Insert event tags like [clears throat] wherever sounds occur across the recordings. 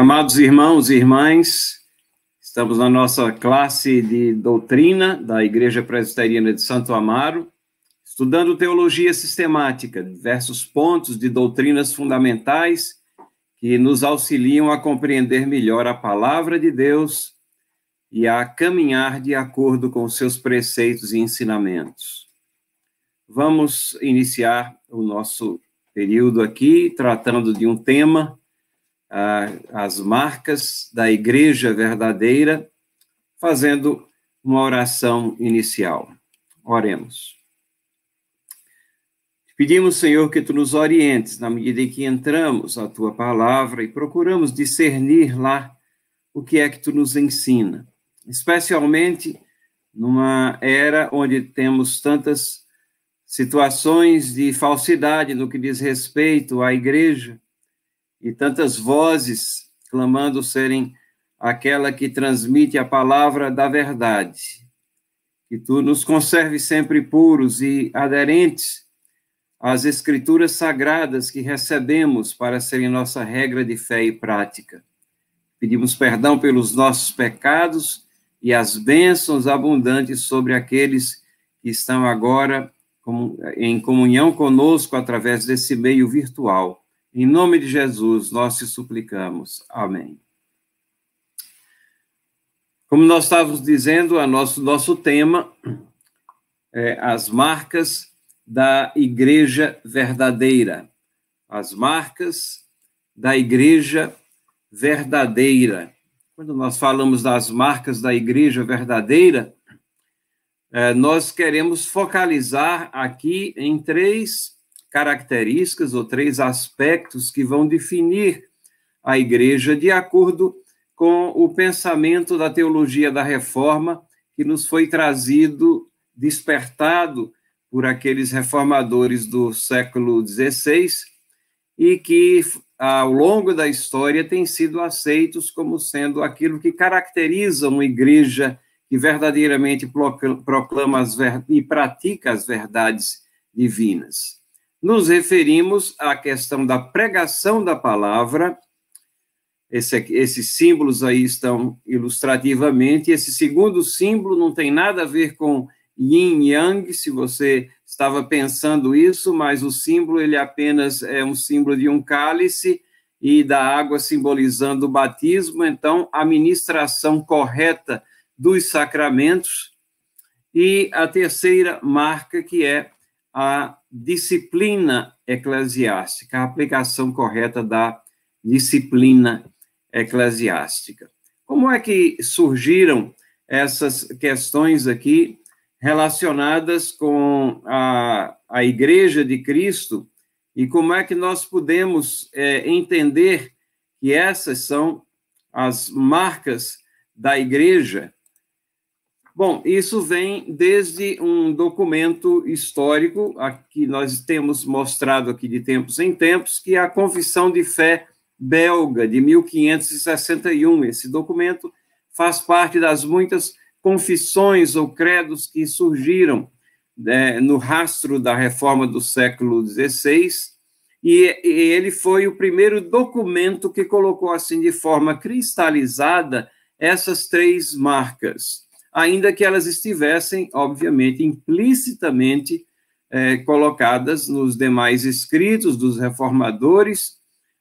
Amados irmãos e irmãs, estamos na nossa classe de doutrina da Igreja Presbiteriana de Santo Amaro, estudando teologia sistemática, diversos pontos de doutrinas fundamentais que nos auxiliam a compreender melhor a palavra de Deus e a caminhar de acordo com seus preceitos e ensinamentos. Vamos iniciar o nosso período aqui tratando de um tema as marcas da igreja verdadeira, fazendo uma oração inicial. Oremos. Pedimos, Senhor, que tu nos orientes na medida em que entramos a tua palavra e procuramos discernir lá o que é que tu nos ensina, especialmente numa era onde temos tantas situações de falsidade no que diz respeito à igreja, e tantas vozes clamando serem aquela que transmite a palavra da verdade. Que tu nos conserve sempre puros e aderentes às escrituras sagradas que recebemos para serem nossa regra de fé e prática. Pedimos perdão pelos nossos pecados e as bênçãos abundantes sobre aqueles que estão agora em comunhão conosco através desse meio virtual em nome de Jesus, nós te suplicamos. Amém. Como nós estávamos dizendo, a nosso, nosso tema é as marcas da igreja verdadeira. As marcas da igreja verdadeira. Quando nós falamos das marcas da igreja verdadeira, é, nós queremos focalizar aqui em três características ou três aspectos que vão definir a igreja de acordo com o pensamento da teologia da reforma que nos foi trazido, despertado por aqueles reformadores do século XVI e que ao longo da história têm sido aceitos como sendo aquilo que caracteriza uma igreja que verdadeiramente proclama as e pratica as verdades divinas nos referimos à questão da pregação da palavra. Esse, esses símbolos aí estão ilustrativamente. Esse segundo símbolo não tem nada a ver com yin yang, se você estava pensando isso, mas o símbolo ele apenas é um símbolo de um cálice e da água simbolizando o batismo, então a ministração correta dos sacramentos. E a terceira marca que é a disciplina eclesiástica, a aplicação correta da disciplina eclesiástica. Como é que surgiram essas questões aqui relacionadas com a, a Igreja de Cristo e como é que nós podemos é, entender que essas são as marcas da Igreja Bom, isso vem desde um documento histórico que nós temos mostrado aqui de tempos em tempos, que é a Confissão de Fé belga de 1561. Esse documento faz parte das muitas confissões ou credos que surgiram né, no rastro da reforma do século XVI, e ele foi o primeiro documento que colocou assim de forma cristalizada essas três marcas ainda que elas estivessem, obviamente, implicitamente é, colocadas nos demais escritos dos reformadores,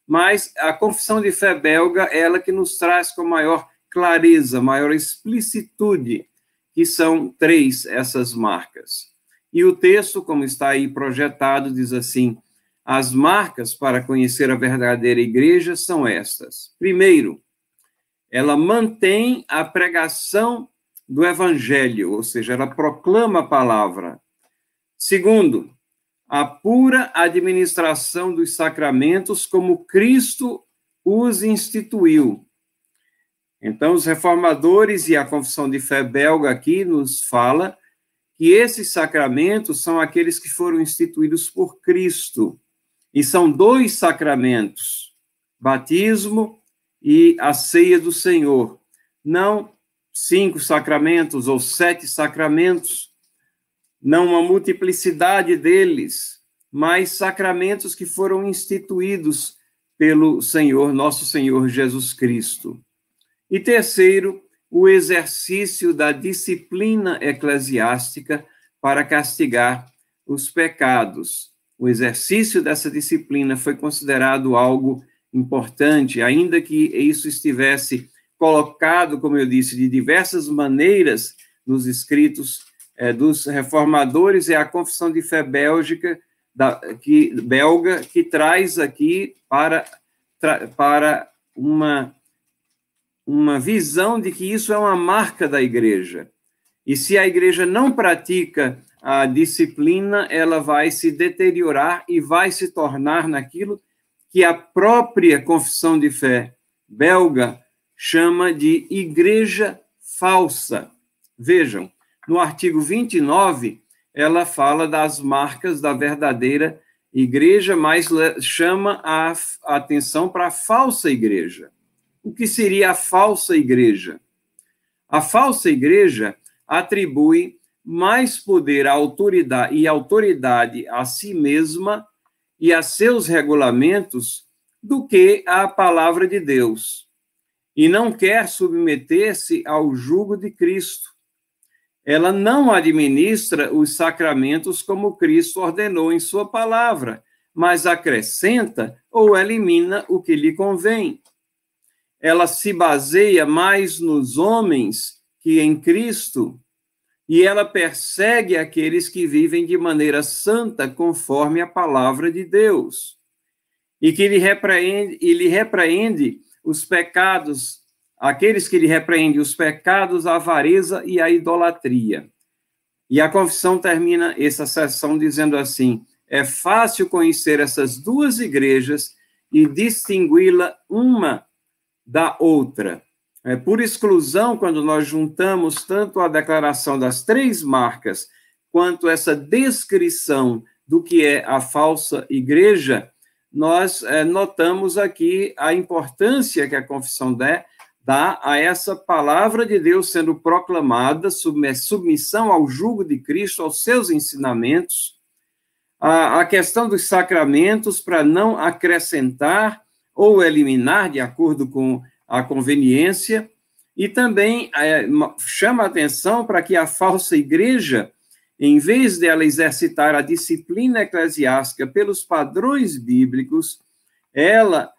mas a confissão de fé belga é ela que nos traz com maior clareza, maior explicitude, que são três essas marcas. E o texto, como está aí projetado, diz assim: as marcas para conhecer a verdadeira igreja são estas. Primeiro, ela mantém a pregação do evangelho, ou seja, ela proclama a palavra. Segundo, a pura administração dos sacramentos como Cristo os instituiu. Então, os reformadores e a confissão de fé belga aqui nos fala que esses sacramentos são aqueles que foram instituídos por Cristo. E são dois sacramentos: batismo e a ceia do Senhor. Não cinco sacramentos ou sete sacramentos, não uma multiplicidade deles, mas sacramentos que foram instituídos pelo Senhor, nosso Senhor Jesus Cristo. E terceiro, o exercício da disciplina eclesiástica para castigar os pecados. O exercício dessa disciplina foi considerado algo importante, ainda que isso estivesse colocado, como eu disse, de diversas maneiras nos escritos é, dos reformadores, é a Confissão de Fé Bélgica, da, que, belga, que traz aqui para, tra, para uma uma visão de que isso é uma marca da igreja. E se a igreja não pratica a disciplina, ela vai se deteriorar e vai se tornar naquilo que a própria confissão de fé belga chama de igreja falsa. Vejam, no artigo 29, ela fala das marcas da verdadeira igreja, mas chama a atenção para a falsa igreja o que seria a falsa igreja. A falsa igreja atribui mais poder autoridade e autoridade a si mesma e a seus regulamentos do que à palavra de Deus, e não quer submeter-se ao jugo de Cristo. Ela não administra os sacramentos como Cristo ordenou em sua palavra, mas acrescenta ou elimina o que lhe convém ela se baseia mais nos homens que em Cristo, e ela persegue aqueles que vivem de maneira santa conforme a palavra de Deus. E que lhe repreende, e lhe repreende os pecados, aqueles que lhe repreendem os pecados, a avareza e a idolatria. E a confissão termina essa sessão dizendo assim: é fácil conhecer essas duas igrejas e distingui-la uma da outra. É, por exclusão, quando nós juntamos tanto a declaração das três marcas, quanto essa descrição do que é a falsa igreja, nós é, notamos aqui a importância que a confissão dá, dá a essa palavra de Deus sendo proclamada, submissão ao jugo de Cristo, aos seus ensinamentos, a, a questão dos sacramentos para não acrescentar ou eliminar de acordo com a conveniência, e também é, chama atenção para que a falsa igreja, em vez dela exercitar a disciplina eclesiástica pelos padrões bíblicos, ela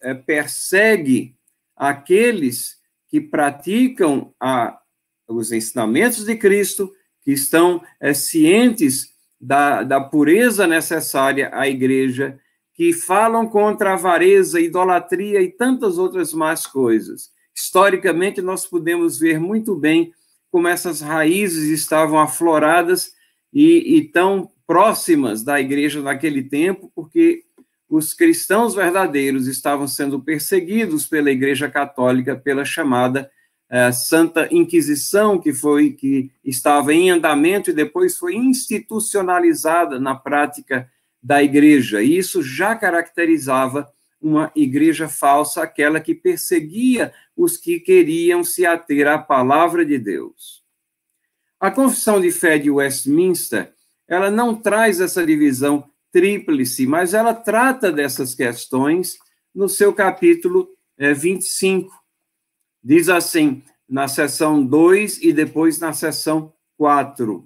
é, persegue aqueles que praticam a, os ensinamentos de Cristo, que estão é, cientes da, da pureza necessária à igreja que falam contra a avareza, idolatria e tantas outras más coisas. Historicamente, nós podemos ver muito bem como essas raízes estavam afloradas e, e tão próximas da igreja naquele tempo, porque os cristãos verdadeiros estavam sendo perseguidos pela Igreja Católica pela chamada eh, Santa Inquisição, que foi que estava em andamento e depois foi institucionalizada na prática da igreja. E isso já caracterizava uma igreja falsa, aquela que perseguia os que queriam se ater à palavra de Deus. A Confissão de Fé de Westminster, ela não traz essa divisão tríplice, mas ela trata dessas questões no seu capítulo é, 25. Diz assim, na seção 2 e depois na seção 4.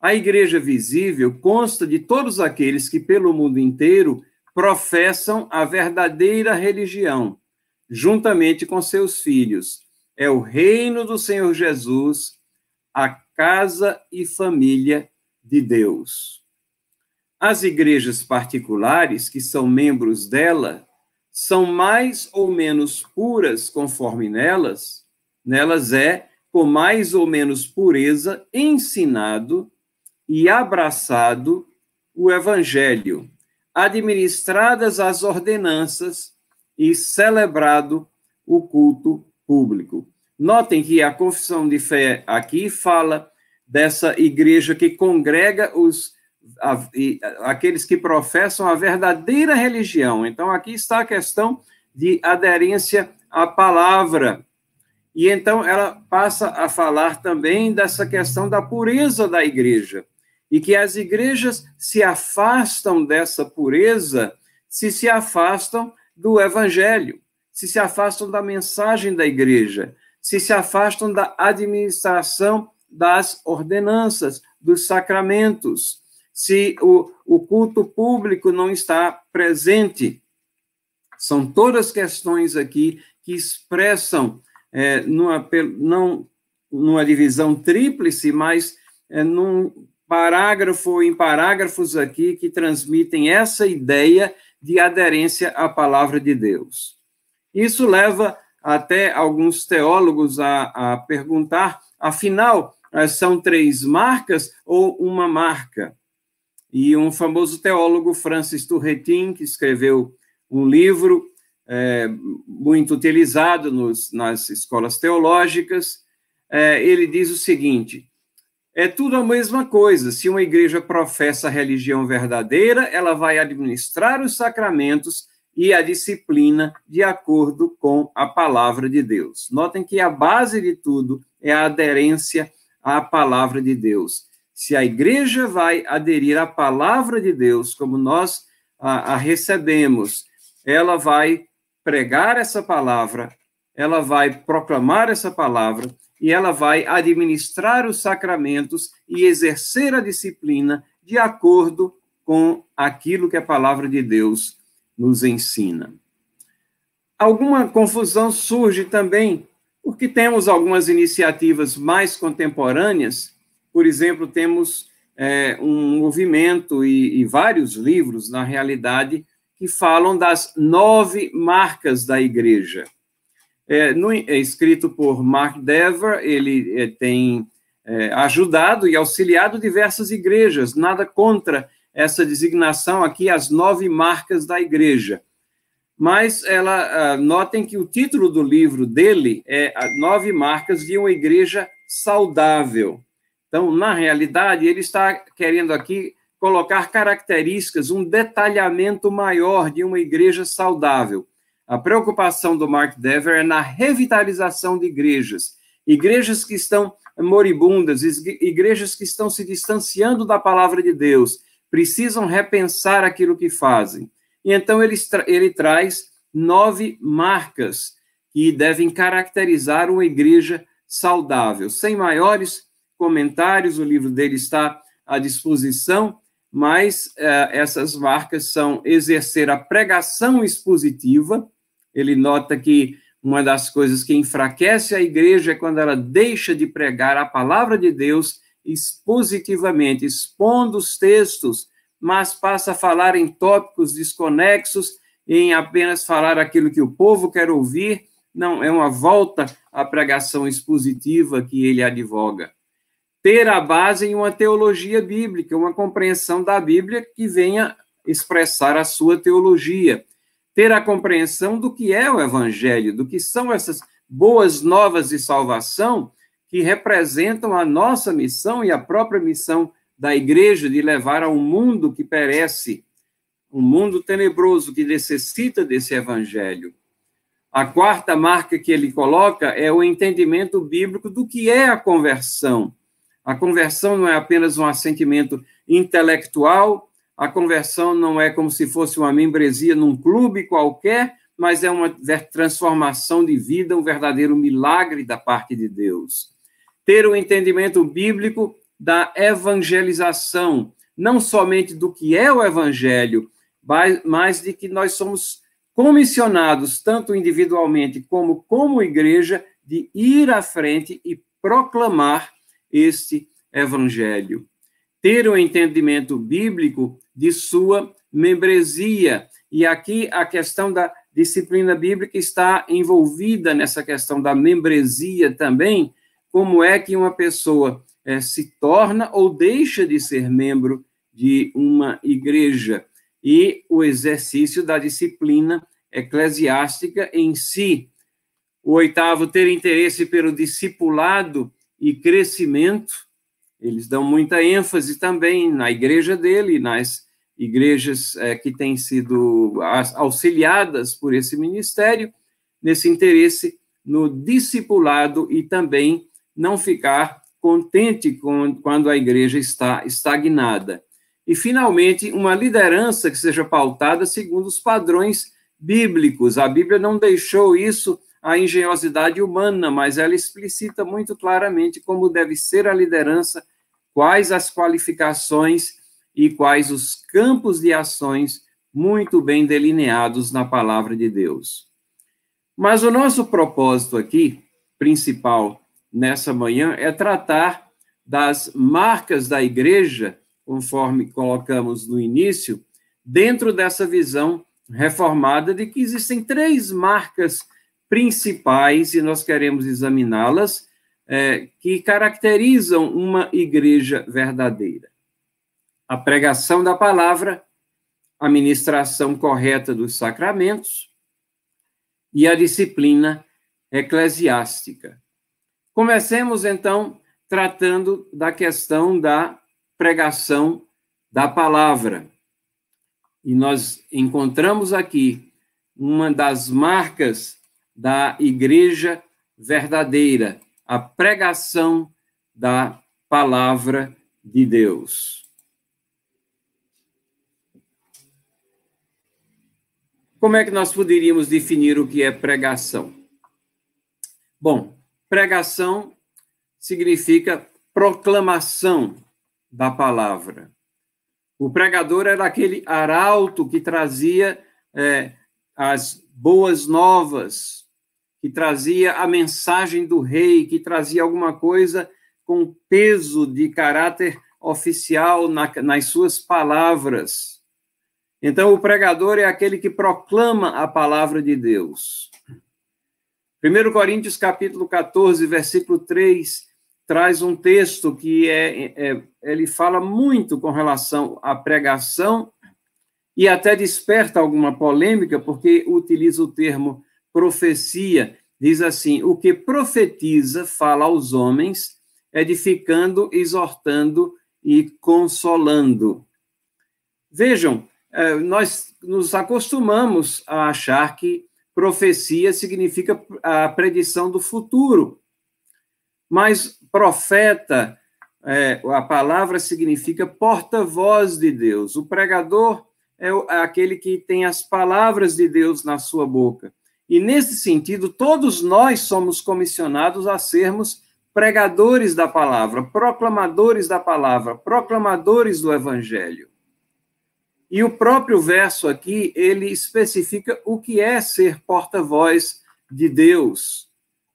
A igreja visível consta de todos aqueles que, pelo mundo inteiro, professam a verdadeira religião, juntamente com seus filhos. É o reino do Senhor Jesus, a casa e família de Deus. As igrejas particulares, que são membros dela, são mais ou menos puras conforme nelas, nelas é, com mais ou menos pureza, ensinado e abraçado o Evangelho, administradas as ordenanças e celebrado o culto público. Notem que a confissão de fé aqui fala dessa igreja que congrega os a, aqueles que professam a verdadeira religião. Então aqui está a questão de aderência à palavra. E então ela passa a falar também dessa questão da pureza da igreja e que as igrejas se afastam dessa pureza se se afastam do evangelho, se se afastam da mensagem da igreja, se se afastam da administração das ordenanças, dos sacramentos, se o, o culto público não está presente. São todas questões aqui que expressam, é, numa, não numa divisão tríplice, mas é, num parágrafo em parágrafos aqui que transmitem essa ideia de aderência à palavra de Deus. Isso leva até alguns teólogos a, a perguntar, afinal, eh, são três marcas ou uma marca? E um famoso teólogo, Francis Turretin, que escreveu um livro é, muito utilizado nos, nas escolas teológicas, é, ele diz o seguinte: é tudo a mesma coisa. Se uma igreja professa a religião verdadeira, ela vai administrar os sacramentos e a disciplina de acordo com a palavra de Deus. Notem que a base de tudo é a aderência à palavra de Deus. Se a igreja vai aderir à palavra de Deus, como nós a, a recebemos, ela vai pregar essa palavra, ela vai proclamar essa palavra e ela vai administrar os sacramentos e exercer a disciplina de acordo com aquilo que a palavra de Deus nos ensina. Alguma confusão surge também porque temos algumas iniciativas mais contemporâneas, por exemplo, temos é, um movimento e, e vários livros, na realidade, que falam das nove marcas da igreja. É, no, é escrito por Mark Dever, ele é, tem é, ajudado e auxiliado diversas igrejas, nada contra essa designação aqui, as nove marcas da igreja. Mas ela, uh, notem que o título do livro dele é Nove Marcas de uma Igreja Saudável. Então, na realidade, ele está querendo aqui colocar características, um detalhamento maior de uma igreja saudável. A preocupação do Mark Dever é na revitalização de igrejas, igrejas que estão moribundas, igrejas que estão se distanciando da palavra de Deus, precisam repensar aquilo que fazem. E então ele, ele traz nove marcas que devem caracterizar uma igreja saudável. Sem maiores comentários, o livro dele está à disposição, mas eh, essas marcas são exercer a pregação expositiva. Ele nota que uma das coisas que enfraquece a igreja é quando ela deixa de pregar a palavra de Deus expositivamente, expondo os textos, mas passa a falar em tópicos desconexos, em apenas falar aquilo que o povo quer ouvir. Não, é uma volta à pregação expositiva que ele advoga. Ter a base em uma teologia bíblica, uma compreensão da Bíblia que venha expressar a sua teologia. Ter a compreensão do que é o Evangelho, do que são essas boas novas de salvação que representam a nossa missão e a própria missão da igreja de levar a um mundo que perece, um mundo tenebroso que necessita desse evangelho. A quarta marca que ele coloca é o entendimento bíblico do que é a conversão. A conversão não é apenas um assentimento intelectual, a conversão não é como se fosse uma membresia num clube qualquer, mas é uma transformação de vida, um verdadeiro milagre da parte de Deus ter o um entendimento bíblico da evangelização, não somente do que é o evangelho, mas de que nós somos comissionados, tanto individualmente como como igreja, de ir à frente e proclamar este evangelho. Ter o um entendimento bíblico de sua membresia. E aqui a questão da disciplina bíblica está envolvida nessa questão da membresia também, como é que uma pessoa é, se torna ou deixa de ser membro de uma igreja e o exercício da disciplina eclesiástica em si. O oitavo, ter interesse pelo discipulado e crescimento. Eles dão muita ênfase também na igreja dele, nas igrejas é, que têm sido auxiliadas por esse ministério, nesse interesse no discipulado e também não ficar contente com, quando a igreja está estagnada. E, finalmente, uma liderança que seja pautada segundo os padrões bíblicos. A Bíblia não deixou isso à engenhosidade humana, mas ela explicita muito claramente como deve ser a liderança, quais as qualificações e quais os campos de ações muito bem delineados na palavra de Deus. Mas o nosso propósito aqui, principal nessa manhã, é tratar das marcas da igreja, conforme colocamos no início, dentro dessa visão reformada de que existem três marcas principais, e nós queremos examiná-las, é, que caracterizam uma igreja verdadeira: a pregação da palavra, a ministração correta dos sacramentos e a disciplina eclesiástica. Comecemos, então, tratando da questão da pregação da palavra. E nós encontramos aqui uma das marcas da igreja verdadeira, a pregação da palavra de Deus. Como é que nós poderíamos definir o que é pregação? Bom, pregação significa proclamação da palavra. O pregador era aquele arauto que trazia é, as boas novas, que trazia a mensagem do rei, que trazia alguma coisa com peso de caráter oficial na, nas suas palavras. Então, o pregador é aquele que proclama a palavra de Deus. 1 Coríntios, capítulo 14, versículo 3, traz um texto que é, é, ele fala muito com relação à pregação e até desperta alguma polêmica, porque utiliza o termo profecia. Diz assim: o que profetiza fala aos homens, edificando, exortando e consolando. Vejam, é, nós nos acostumamos a achar que profecia significa a predição do futuro. Mas profeta, é, a palavra significa porta-voz de Deus. O pregador é, é aquele que tem as palavras de Deus na sua boca. E nesse sentido, todos nós somos comissionados a sermos pregadores da palavra, proclamadores da palavra, proclamadores do evangelho. E o próprio verso aqui, ele especifica o que é ser porta-voz de Deus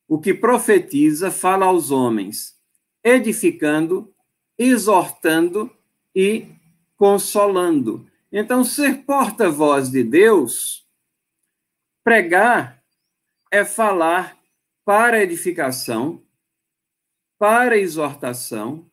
o que profetiza fala aos homens, edificando, exortando e consolando. Então, ser porta-voz de Deus, pregar, é falar para edificação, para exortação,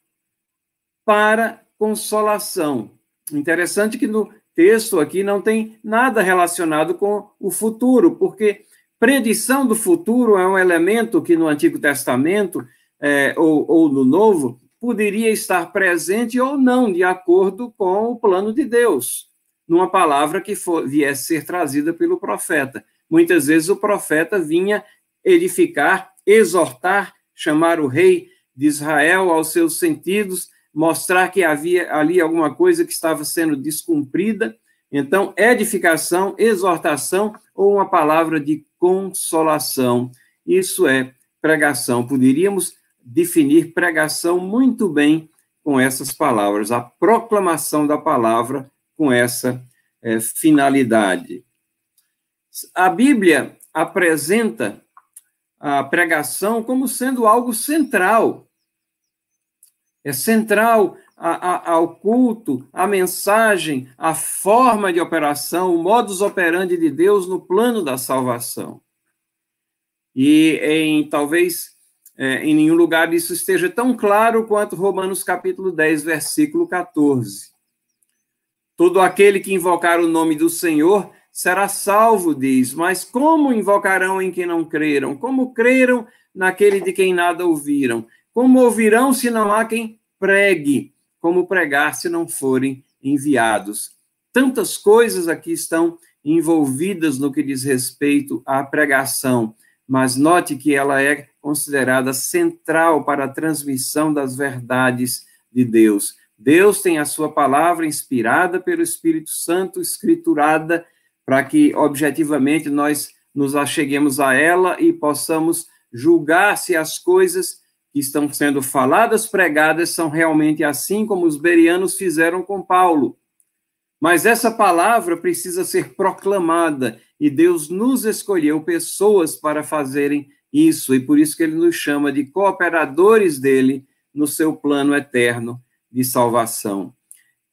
para consolação. Interessante que no texto aqui não tem nada relacionado com o futuro, porque Predição do futuro é um elemento que no Antigo Testamento é, ou, ou no Novo poderia estar presente ou não, de acordo com o plano de Deus, numa palavra que for, viesse ser trazida pelo profeta. Muitas vezes o profeta vinha edificar, exortar, chamar o rei de Israel aos seus sentidos, mostrar que havia ali alguma coisa que estava sendo descumprida. Então, edificação, exortação ou uma palavra de consolação. Isso é pregação. Poderíamos definir pregação muito bem com essas palavras, a proclamação da palavra com essa é, finalidade. A Bíblia apresenta a pregação como sendo algo central. É central a, a, ao culto, a mensagem, a forma de operação, o modus operandi de Deus no plano da salvação. E em talvez é, em nenhum lugar isso esteja tão claro quanto Romanos capítulo 10, versículo 14. Todo aquele que invocar o nome do Senhor será salvo, diz. Mas como invocarão em quem não creram? Como creram naquele de quem nada ouviram? Como ouvirão se não há quem pregue? como pregar se não forem enviados. Tantas coisas aqui estão envolvidas no que diz respeito à pregação, mas note que ela é considerada central para a transmissão das verdades de Deus. Deus tem a sua palavra inspirada pelo Espírito Santo, escriturada para que objetivamente nós nos acheguemos a ela e possamos julgar se as coisas que estão sendo faladas, pregadas, são realmente assim como os berianos fizeram com Paulo. Mas essa palavra precisa ser proclamada e Deus nos escolheu pessoas para fazerem isso, e por isso que ele nos chama de cooperadores dele no seu plano eterno de salvação.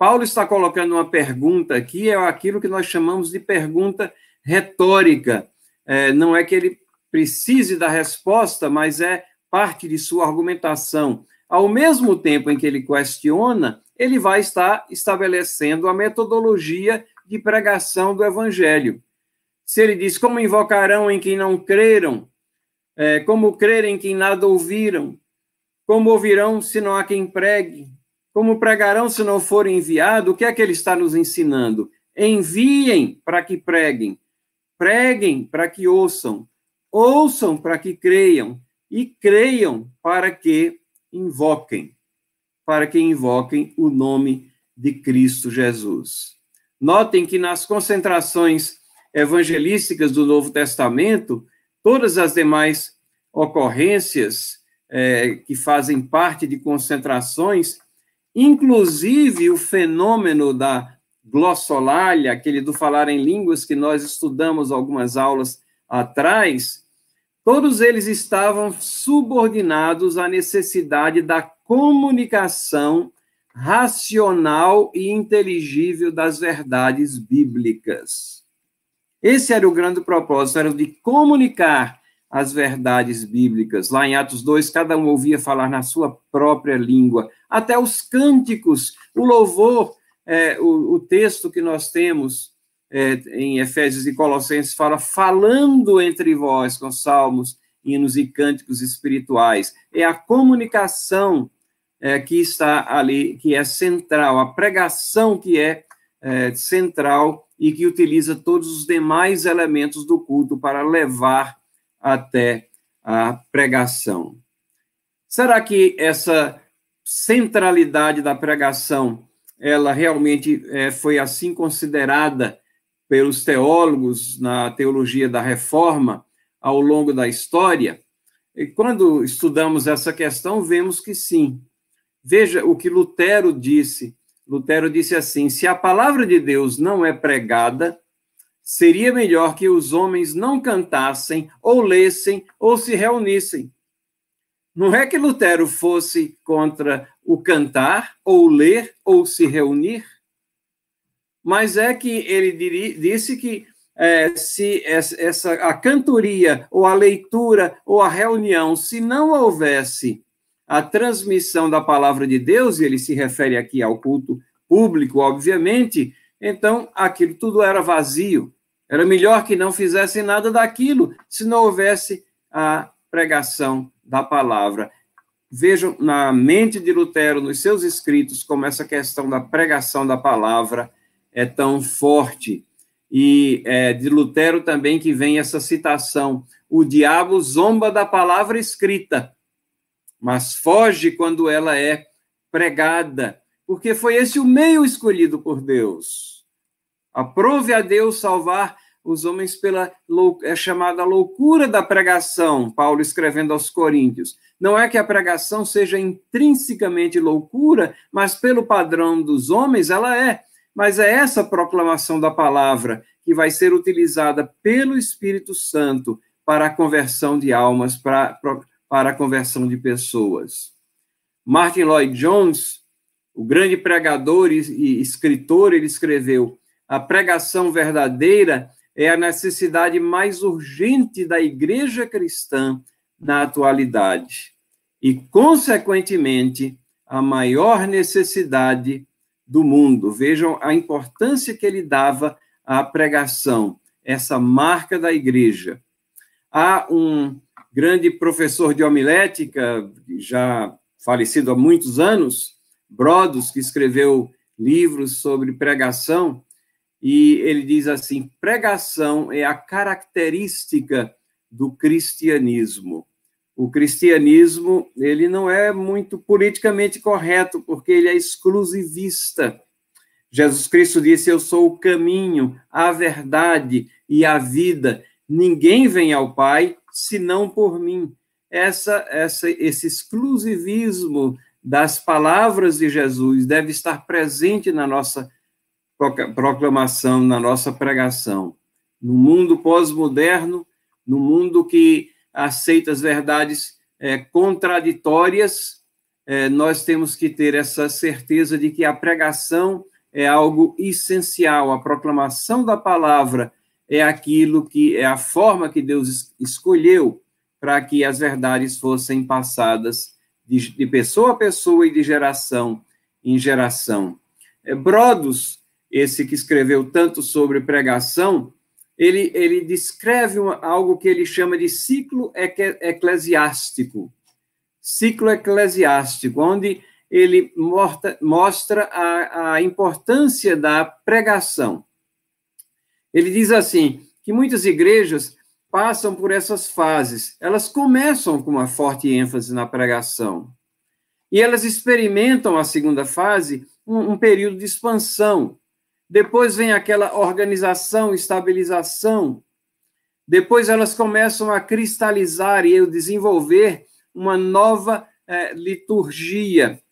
Paulo está colocando uma pergunta aqui, é aquilo que nós chamamos de pergunta retórica. É, não é que ele precise da resposta, mas é parte de sua argumentação. Ao mesmo tempo em que ele questiona, ele vai estar estabelecendo a metodologia de pregação do evangelho. Se ele diz, como invocarão em quem não creram? É, como crerem em quem nada ouviram? Como ouvirão se não há quem pregue? Como pregarão se não forem enviados? O que é que ele está nos ensinando? Enviem para que preguem, preguem para que ouçam, ouçam para que creiam, e creiam para que invoquem, para que invoquem o nome de Cristo Jesus. Notem que nas concentrações evangelísticas do Novo Testamento, todas as demais ocorrências é, que fazem parte de concentrações Inclusive, o fenômeno da glossolalia, aquele do falar em línguas que nós estudamos algumas aulas atrás, todos eles estavam subordinados à necessidade da comunicação racional e inteligível das verdades bíblicas. Esse era o grande propósito, era de comunicar as verdades bíblicas. Lá em Atos 2, cada um ouvia falar na sua própria língua. Até os cânticos, o louvor, é, o, o, texto que nós temos é, em Efésios e Colossenses fala falando entre vós com salmos, hinos e cânticos espirituais. É a comunicação é, que está ali, que é central, a pregação que é, é central e que utiliza todos os demais elementos do culto para levar até a pregação. Será que essa centralidade da pregação, ela realmente é, foi assim considerada pelos teólogos na teologia da reforma ao longo da história? E quando estudamos essa questão, vemos que sim. Veja o que Lutero disse. Lutero disse assim: se a palavra de Deus não é pregada, Seria melhor que os homens não cantassem, ou lessem, ou se reunissem. Não é que Lutero fosse contra o cantar, ou ler, ou se reunir, mas é que ele disse que é, se essa a cantoria ou a leitura ou a reunião, se não houvesse a transmissão da palavra de Deus, e ele se refere aqui ao culto público, obviamente, então aquilo tudo era vazio. Era melhor que não fizessem nada daquilo se não houvesse a pregação da palavra. Vejam na mente de Lutero, nos seus escritos, como essa questão da pregação da palavra é tão forte. E é, de Lutero também que vem essa citação: o diabo zomba da palavra escrita, mas foge quando ela é pregada, porque foi esse o meio escolhido por Deus. Aprove a Deus salvar os homens pela é chamada loucura da pregação, Paulo escrevendo aos Coríntios. Não é que a pregação seja intrinsecamente loucura, mas pelo padrão dos homens ela é. Mas é essa proclamação da palavra que vai ser utilizada pelo Espírito Santo para a conversão de almas, para, para a conversão de pessoas. Martin Lloyd Jones, o grande pregador e escritor, ele escreveu: a pregação verdadeira é a necessidade mais urgente da igreja cristã na atualidade e, consequentemente, a maior necessidade do mundo. Vejam a importância que ele dava à pregação, essa marca da igreja. Há um grande professor de homilética, já falecido há muitos anos, Brodos, que escreveu livros sobre pregação, e ele diz assim: pregação é a característica do cristianismo. O cristianismo, ele não é muito politicamente correto, porque ele é exclusivista. Jesus Cristo disse: Eu sou o caminho, a verdade e a vida. Ninguém vem ao Pai senão por mim. Essa, essa, esse exclusivismo das palavras de Jesus deve estar presente na nossa proclamação, na nossa pregação. No mundo pós-moderno, no mundo que aceita as verdades é, contraditórias, é, nós temos que ter essa certeza de que a pregação é algo essencial, a proclamação da palavra é aquilo que é a forma que Deus escolheu para que as verdades fossem passadas de, de pessoa a pessoa e de geração em geração. É, Brodos, esse que escreveu tanto sobre pregação, ele, ele descreve uma, algo que ele chama de ciclo eclesiástico. Ciclo eclesiástico, onde ele mostra, mostra a, a importância da pregação. Ele diz assim: que muitas igrejas passam por essas fases. Elas começam com uma forte ênfase na pregação. E elas experimentam a segunda fase, um, um período de expansão. Depois vem aquela organização, estabilização. Depois elas começam a cristalizar e desenvolver uma nova é, liturgia.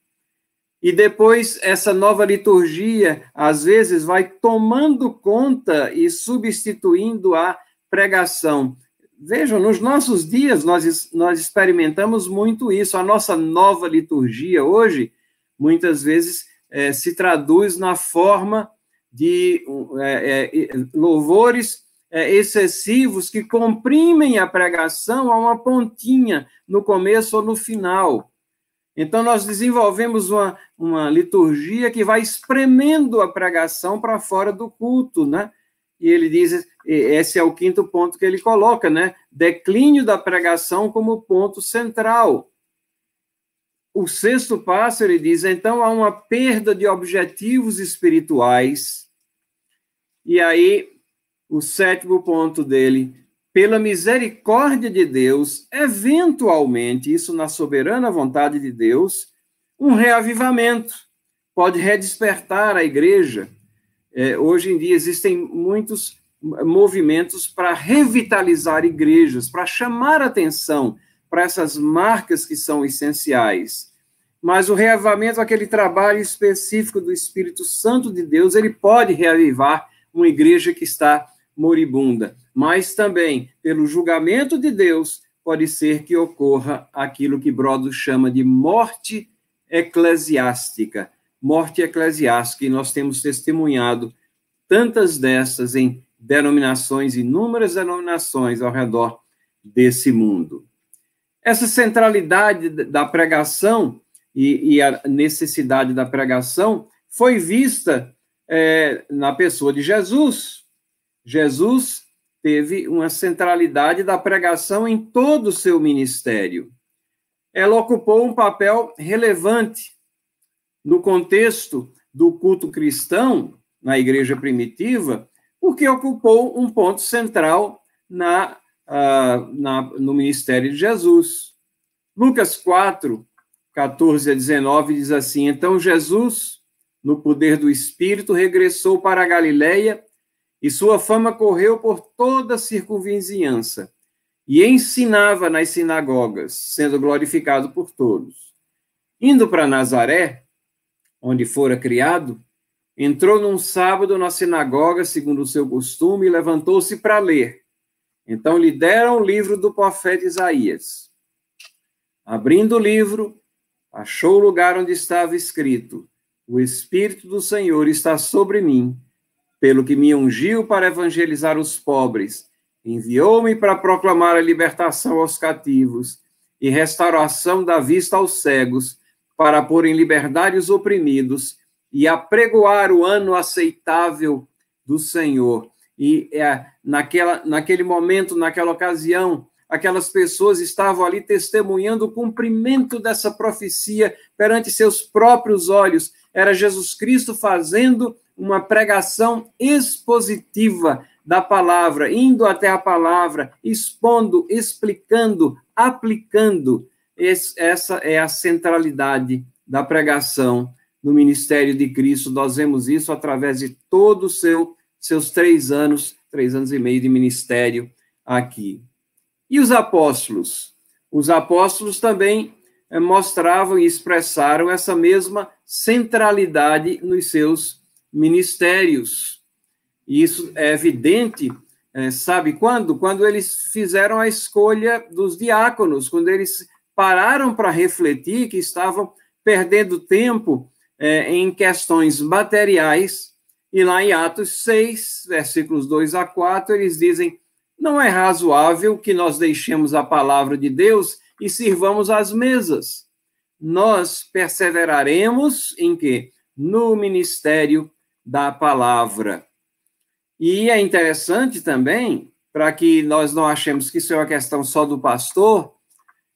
E depois essa nova liturgia, às vezes, vai tomando conta e substituindo a pregação. Vejam, nos nossos dias nós, nós experimentamos muito isso. A nossa nova liturgia hoje, muitas vezes, é, se traduz na forma de é, é, louvores é, excessivos que comprimem a pregação a uma pontinha no começo ou no final. Então, nós desenvolvemos uma, uma liturgia que vai espremendo a pregação para fora do culto, né? E ele diz, esse é o quinto ponto que ele coloca, né? Declínio da pregação como ponto central. O sexto passo, ele diz, então há uma perda de objetivos espirituais. E aí, o sétimo ponto dele, pela misericórdia de Deus, eventualmente, isso na soberana vontade de Deus, um reavivamento pode redespertar a igreja é, hoje em dia existem muitos movimentos para revitalizar igrejas, para chamar atenção para essas marcas que são essenciais. Mas o reavivamento, aquele trabalho específico do Espírito Santo de Deus, ele pode reavivar uma igreja que está moribunda. Mas também, pelo julgamento de Deus, pode ser que ocorra aquilo que Brodo chama de morte eclesiástica morte eclesiástica, e nós temos testemunhado tantas dessas em denominações, inúmeras denominações ao redor desse mundo. Essa centralidade da pregação e, e a necessidade da pregação foi vista é, na pessoa de Jesus. Jesus teve uma centralidade da pregação em todo o seu ministério. Ela ocupou um papel relevante no contexto do culto cristão, na igreja primitiva, porque ocupou um ponto central na, uh, na, no ministério de Jesus. Lucas 4, 14 a 19 diz assim: Então Jesus, no poder do Espírito, regressou para a Galileia e sua fama correu por toda a circunvizinhança e ensinava nas sinagogas, sendo glorificado por todos. Indo para Nazaré, onde fora criado, entrou num sábado na sinagoga, segundo o seu costume, e levantou-se para ler. Então lhe deram o livro do profeta Isaías. Abrindo o livro, achou o lugar onde estava escrito: O Espírito do Senhor está sobre mim, pelo que me ungiu para evangelizar os pobres, enviou-me para proclamar a libertação aos cativos e restauração da vista aos cegos para pôr em liberdade os oprimidos e apregoar o ano aceitável do Senhor. E é, naquela, naquele momento, naquela ocasião, aquelas pessoas estavam ali testemunhando o cumprimento dessa profecia perante seus próprios olhos. Era Jesus Cristo fazendo uma pregação expositiva da palavra, indo até a palavra, expondo, explicando, aplicando esse, essa é a centralidade da pregação no ministério de Cristo. Nós vemos isso através de todos os seu, seus três anos, três anos e meio de ministério aqui. E os apóstolos? Os apóstolos também mostravam e expressaram essa mesma centralidade nos seus ministérios. E isso é evidente, é, sabe quando? Quando eles fizeram a escolha dos diáconos, quando eles pararam para refletir que estavam perdendo tempo é, em questões materiais, e lá em Atos 6, versículos 2 a 4, eles dizem: Não é razoável que nós deixemos a palavra de Deus e sirvamos às mesas. Nós perseveraremos em quê? No ministério da palavra. E é interessante também, para que nós não achemos que isso é uma questão só do pastor,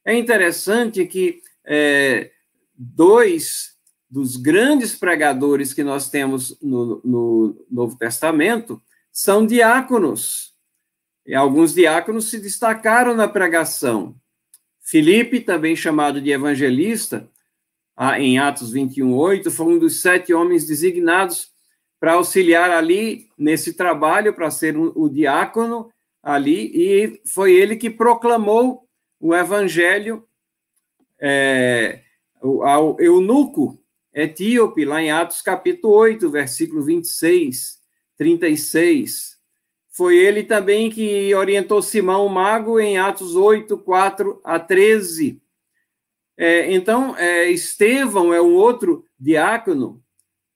é interessante que é, dois dos grandes pregadores que nós temos no, no Novo Testamento são diáconos. E alguns diáconos se destacaram na pregação. Filipe, também chamado de evangelista, em Atos 21, 8, foi um dos sete homens designados para auxiliar ali nesse trabalho, para ser o diácono ali, e foi ele que proclamou o evangelho é, ao eunuco etíope, lá em Atos capítulo 8, versículo 26, 36. Foi ele também que orientou Simão o Mago em Atos 8, 4 a 13. É, então, é, Estevão é um outro diácono.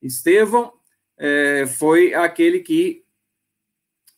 Estevão é, foi aquele que,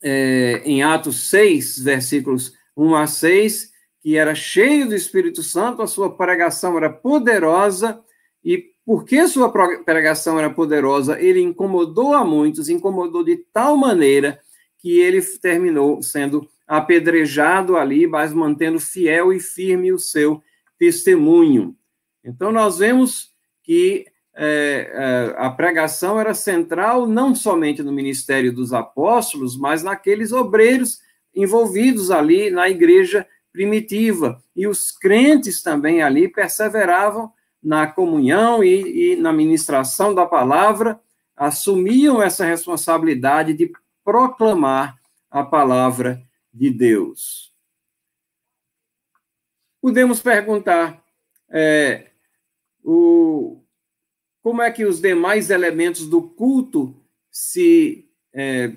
é, em Atos 6, versículos 1 a 6, que era cheio do Espírito Santo, a sua pregação era poderosa, e porque sua pregação era poderosa, ele incomodou a muitos, incomodou de tal maneira que ele terminou sendo apedrejado ali, mas mantendo fiel e firme o seu testemunho. Então, nós vemos que é, é, a pregação era central não somente no ministério dos apóstolos, mas naqueles obreiros envolvidos ali na igreja primitiva. E os crentes também ali perseveravam na comunhão e, e na ministração da palavra, assumiam essa responsabilidade de proclamar a palavra de Deus. Podemos perguntar é, o, como é que os demais elementos do culto se é,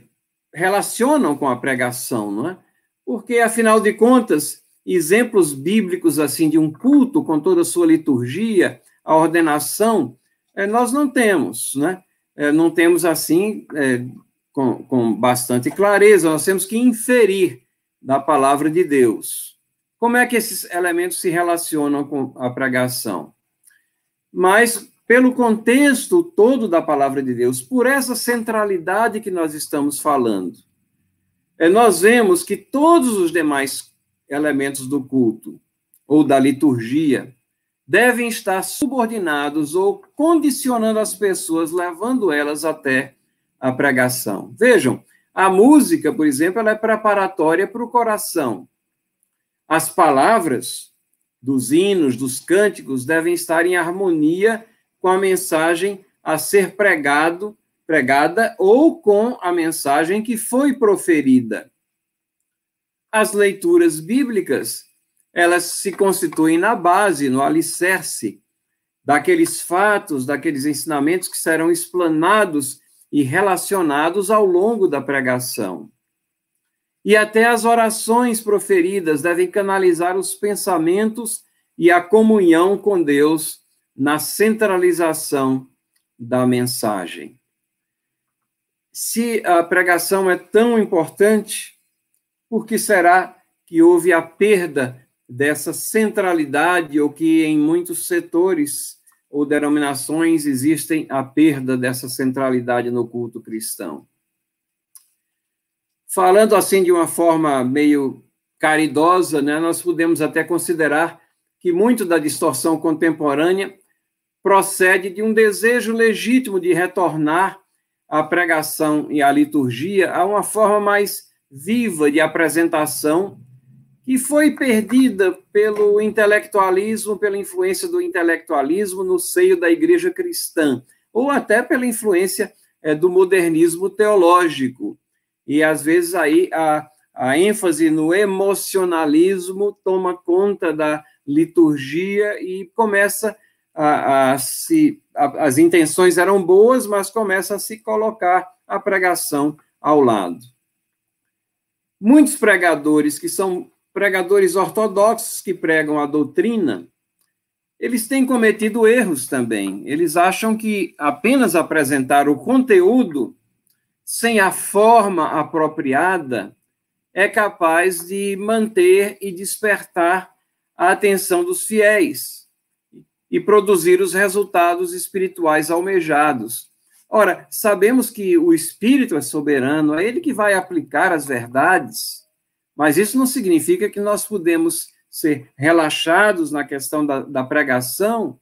relacionam com a pregação, não é? Porque, afinal de contas, exemplos bíblicos assim de um culto com toda a sua liturgia, a ordenação, é, nós não temos, né? É, não temos assim é, com, com bastante clareza, nós temos que inferir da palavra de Deus. Como é que esses elementos se relacionam com a pregação? Mas, pelo contexto todo da palavra de Deus, por essa centralidade que nós estamos falando, nós vemos que todos os demais elementos do culto ou da liturgia devem estar subordinados ou condicionando as pessoas, levando elas até a pregação. Vejam, a música, por exemplo, ela é preparatória para o coração. As palavras dos hinos, dos cânticos, devem estar em harmonia com a mensagem a ser pregado, pregada ou com a mensagem que foi proferida as leituras bíblicas, elas se constituem na base, no alicerce daqueles fatos, daqueles ensinamentos que serão explanados e relacionados ao longo da pregação. E até as orações proferidas devem canalizar os pensamentos e a comunhão com Deus na centralização da mensagem. Se a pregação é tão importante, por que será que houve a perda dessa centralidade, ou que em muitos setores ou denominações existem a perda dessa centralidade no culto cristão? Falando assim de uma forma meio caridosa, né, nós podemos até considerar que muito da distorção contemporânea procede de um desejo legítimo de retornar à pregação e à liturgia a uma forma mais viva de apresentação que foi perdida pelo intelectualismo, pela influência do intelectualismo no seio da igreja cristã. ou até pela influência é, do modernismo teológico. E às vezes aí a, a ênfase no emocionalismo toma conta da liturgia e começa a, a se. A, as intenções eram boas, mas começa a se colocar a pregação ao lado. Muitos pregadores que são pregadores ortodoxos que pregam a doutrina, eles têm cometido erros também. Eles acham que apenas apresentar o conteúdo sem a forma apropriada é capaz de manter e despertar a atenção dos fiéis e produzir os resultados espirituais almejados. Ora, sabemos que o Espírito é soberano, é ele que vai aplicar as verdades, mas isso não significa que nós podemos ser relaxados na questão da, da pregação,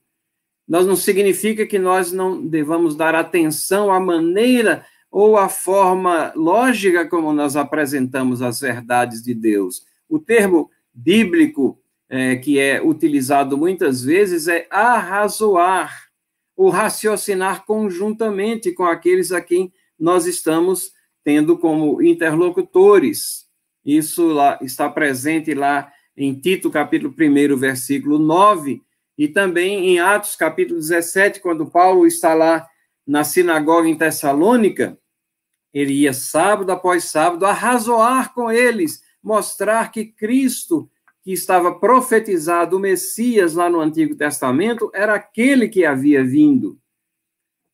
nós não significa que nós não devamos dar atenção à maneira ou à forma lógica como nós apresentamos as verdades de Deus. O termo bíblico é, que é utilizado muitas vezes é arrazoar, ou raciocinar conjuntamente com aqueles a quem nós estamos tendo como interlocutores. Isso lá, está presente lá em Tito, capítulo 1, versículo 9, e também em Atos, capítulo 17, quando Paulo está lá na sinagoga em Tessalônica, ele ia sábado após sábado arrazoar com eles, mostrar que Cristo, que estava profetizado, o Messias lá no Antigo Testamento, era aquele que havia vindo.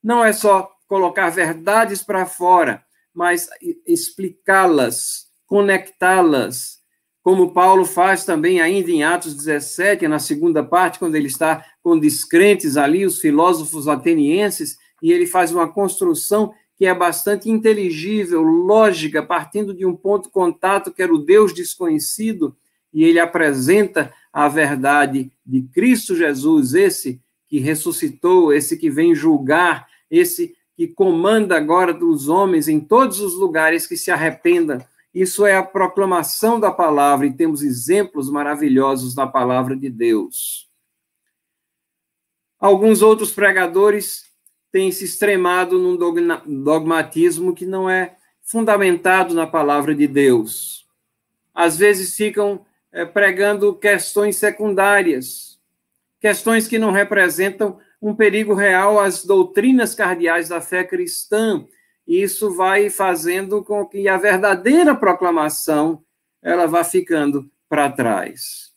Não é só colocar verdades para fora, mas explicá-las, conectá-las, como Paulo faz também ainda em Atos 17, na segunda parte, quando ele está com descrentes ali, os filósofos atenienses, e ele faz uma construção que é bastante inteligível, lógica, partindo de um ponto de contato que era o Deus desconhecido, e ele apresenta a verdade de Cristo Jesus, esse que ressuscitou, esse que vem julgar, esse que comanda agora dos homens em todos os lugares que se arrependam. Isso é a proclamação da palavra, e temos exemplos maravilhosos na palavra de Deus. Alguns outros pregadores tem se extremado num dogmatismo que não é fundamentado na palavra de Deus. Às vezes ficam é, pregando questões secundárias, questões que não representam um perigo real às doutrinas cardeais da fé cristã. Isso vai fazendo com que a verdadeira proclamação ela vá ficando para trás.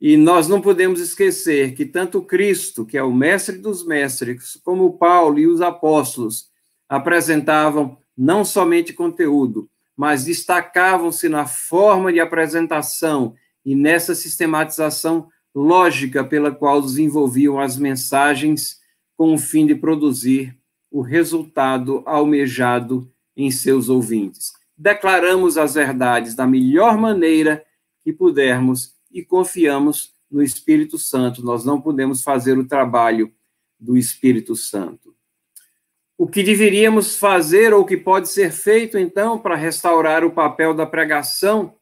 E nós não podemos esquecer que tanto Cristo, que é o mestre dos mestres, como Paulo e os apóstolos apresentavam não somente conteúdo, mas destacavam-se na forma de apresentação e nessa sistematização lógica pela qual desenvolviam as mensagens com o fim de produzir o resultado almejado em seus ouvintes. Declaramos as verdades da melhor maneira que pudermos e confiamos no Espírito Santo. Nós não podemos fazer o trabalho do Espírito Santo. O que deveríamos fazer ou o que pode ser feito, então, para restaurar o papel da pregação,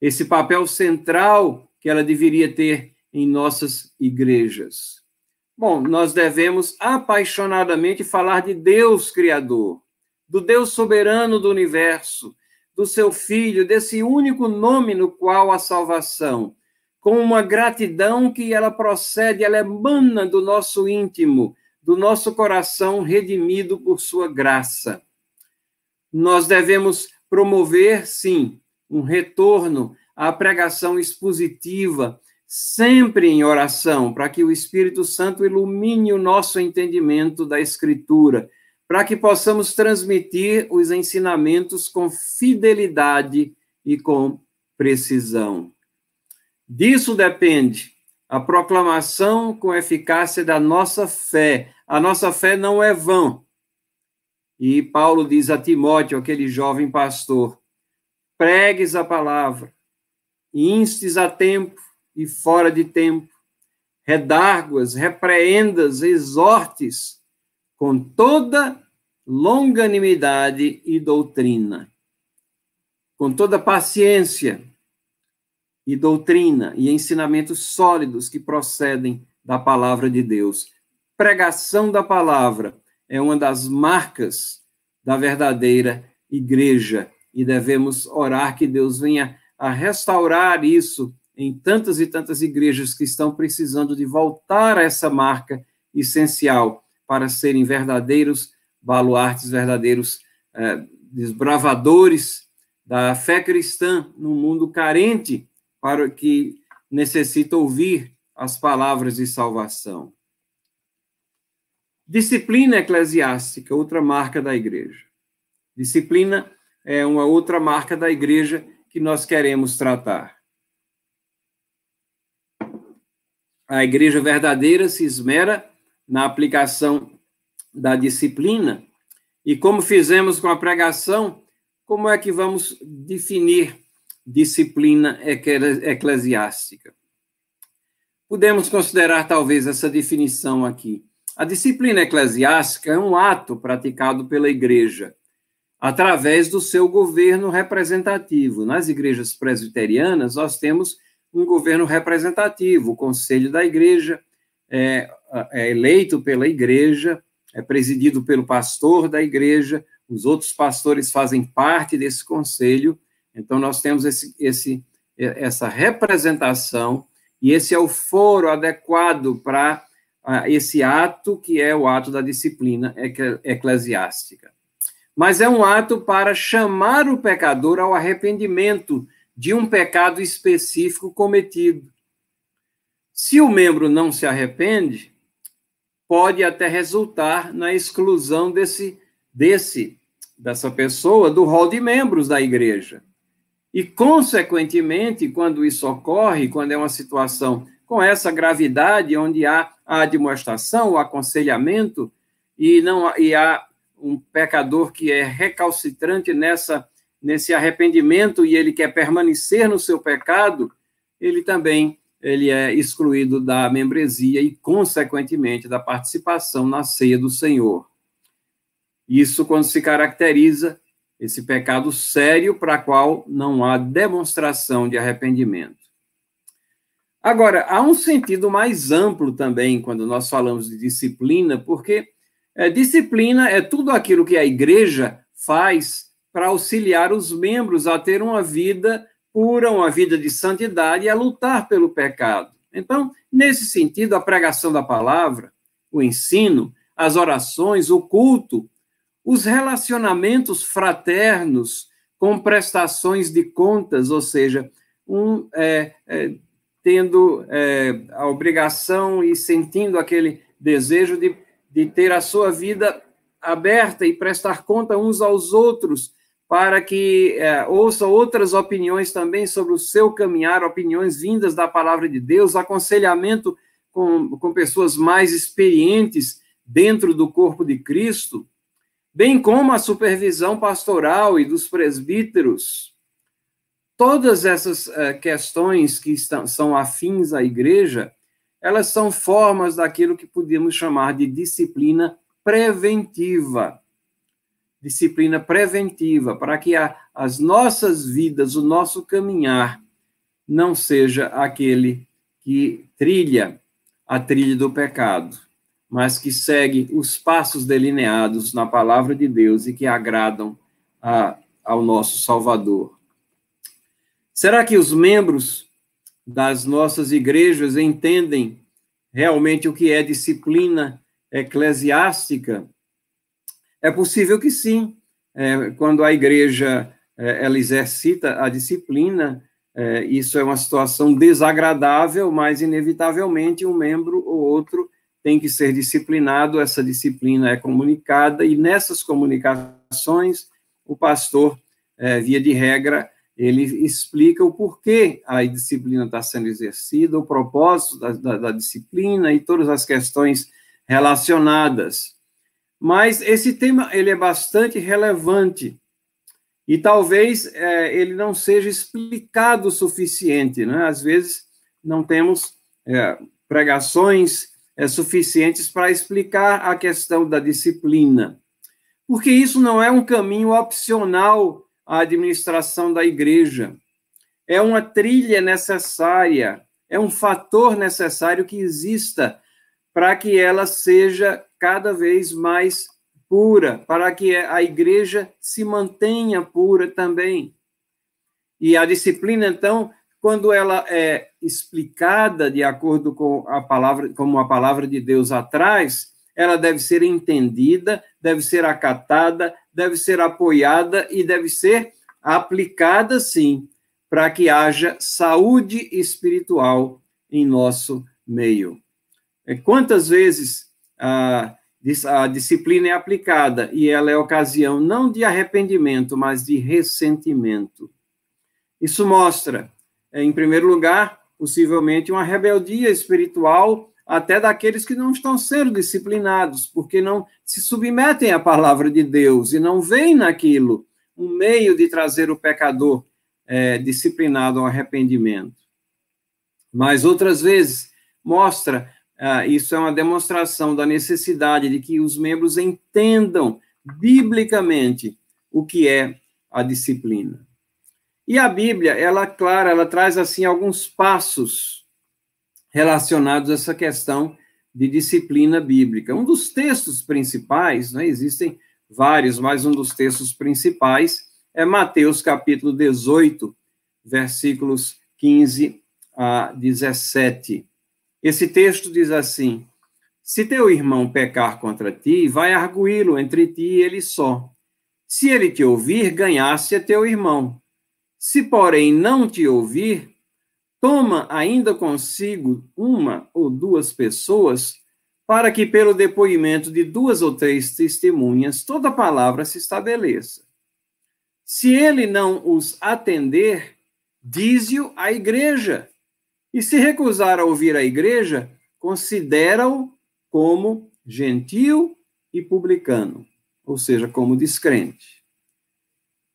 esse papel central que ela deveria ter em nossas igrejas? Bom, nós devemos apaixonadamente falar de Deus Criador, do Deus soberano do universo, do seu filho, desse único nome no qual a salvação, com uma gratidão que ela procede, ela emana do nosso íntimo, do nosso coração redimido por sua graça. Nós devemos promover, sim, um retorno à pregação expositiva, sempre em oração, para que o Espírito Santo ilumine o nosso entendimento da Escritura para que possamos transmitir os ensinamentos com fidelidade e com precisão. Disso depende a proclamação com eficácia da nossa fé. A nossa fé não é vã. E Paulo diz a Timóteo, aquele jovem pastor: pregues a palavra, instes a tempo e fora de tempo, redarguas, repreendas, exortes com toda longanimidade e doutrina, com toda paciência e doutrina e ensinamentos sólidos que procedem da palavra de Deus. pregação da palavra é uma das marcas da verdadeira igreja e devemos orar que Deus venha a restaurar isso em tantas e tantas igrejas que estão precisando de voltar a essa marca essencial para serem verdadeiros baluartes, verdadeiros eh, desbravadores da fé cristã no mundo carente para que necessita ouvir as palavras de salvação. Disciplina eclesiástica, outra marca da igreja. Disciplina é uma outra marca da igreja que nós queremos tratar. A igreja verdadeira se esmera na aplicação da disciplina e como fizemos com a pregação, como é que vamos definir disciplina eclesiástica? Podemos considerar talvez essa definição aqui. A disciplina eclesiástica é um ato praticado pela igreja através do seu governo representativo. Nas igrejas presbiterianas, nós temos um governo representativo, o conselho da igreja é, é eleito pela igreja, é presidido pelo pastor da igreja, os outros pastores fazem parte desse conselho, então nós temos esse, esse, essa representação, e esse é o foro adequado para esse ato, que é o ato da disciplina eclesiástica. Mas é um ato para chamar o pecador ao arrependimento de um pecado específico cometido. Se o membro não se arrepende, pode até resultar na exclusão desse desse dessa pessoa do rol de membros da igreja. E consequentemente, quando isso ocorre, quando é uma situação com essa gravidade onde há a demonstração, o aconselhamento e não e há um pecador que é recalcitrante nessa nesse arrependimento e ele quer permanecer no seu pecado, ele também ele é excluído da membresia e consequentemente da participação na ceia do Senhor. Isso quando se caracteriza esse pecado sério para qual não há demonstração de arrependimento. Agora, há um sentido mais amplo também quando nós falamos de disciplina, porque é, disciplina é tudo aquilo que a igreja faz para auxiliar os membros a ter uma vida pura, uma vida de santidade e a lutar pelo pecado. Então, nesse sentido, a pregação da palavra, o ensino, as orações, o culto, os relacionamentos fraternos com prestações de contas, ou seja, um é, é, tendo é, a obrigação e sentindo aquele desejo de de ter a sua vida aberta e prestar conta uns aos outros, para que é, ouça outras opiniões também sobre o seu caminhar, opiniões vindas da palavra de Deus, aconselhamento com, com pessoas mais experientes dentro do corpo de Cristo, bem como a supervisão pastoral e dos presbíteros. Todas essas é, questões que estão, são afins à igreja, elas são formas daquilo que podemos chamar de disciplina preventiva. Disciplina preventiva, para que a, as nossas vidas, o nosso caminhar, não seja aquele que trilha a trilha do pecado, mas que segue os passos delineados na palavra de Deus e que agradam a, ao nosso Salvador. Será que os membros das nossas igrejas entendem realmente o que é disciplina eclesiástica? É possível que sim. É, quando a igreja é, ela exercita a disciplina, é, isso é uma situação desagradável, mas inevitavelmente um membro ou outro tem que ser disciplinado, essa disciplina é comunicada, e nessas comunicações, o pastor, é, via de regra, ele explica o porquê a disciplina está sendo exercida, o propósito da, da, da, disciplina e todas as questões relacionadas. Mas esse tema ele é bastante relevante e talvez é, ele não seja explicado o suficiente, né? Às vezes não temos é, pregações é, suficientes para explicar a questão da disciplina, porque isso não é um caminho opcional a administração da igreja. É uma trilha necessária, é um fator necessário que exista para que ela seja cada vez mais pura, para que a igreja se mantenha pura também. E a disciplina, então, quando ela é explicada de acordo com a palavra, como a palavra de Deus atrás, ela deve ser entendida, deve ser acatada, deve ser apoiada e deve ser aplicada, sim, para que haja saúde espiritual em nosso meio. É, quantas vezes a, a disciplina é aplicada e ela é ocasião não de arrependimento, mas de ressentimento? Isso mostra, em primeiro lugar, possivelmente uma rebeldia espiritual até daqueles que não estão sendo disciplinados, porque não se submetem à palavra de Deus e não veem naquilo um meio de trazer o pecador é, disciplinado ao arrependimento. Mas outras vezes mostra, ah, isso é uma demonstração da necessidade de que os membros entendam biblicamente o que é a disciplina. E a Bíblia, ela, clara, ela traz, assim, alguns passos relacionados a essa questão de disciplina bíblica. Um dos textos principais, né, existem vários, mas um dos textos principais é Mateus capítulo 18, versículos 15 a 17. Esse texto diz assim: Se teu irmão pecar contra ti, vai arguí-lo entre ti e ele só. Se ele te ouvir, ganhaste a teu irmão. Se, porém, não te ouvir, toma ainda consigo uma ou duas pessoas, para que, pelo depoimento de duas ou três testemunhas, toda palavra se estabeleça. Se ele não os atender, dize-o à igreja. E se recusar a ouvir a igreja, considera-o como gentil e publicano, ou seja, como descrente.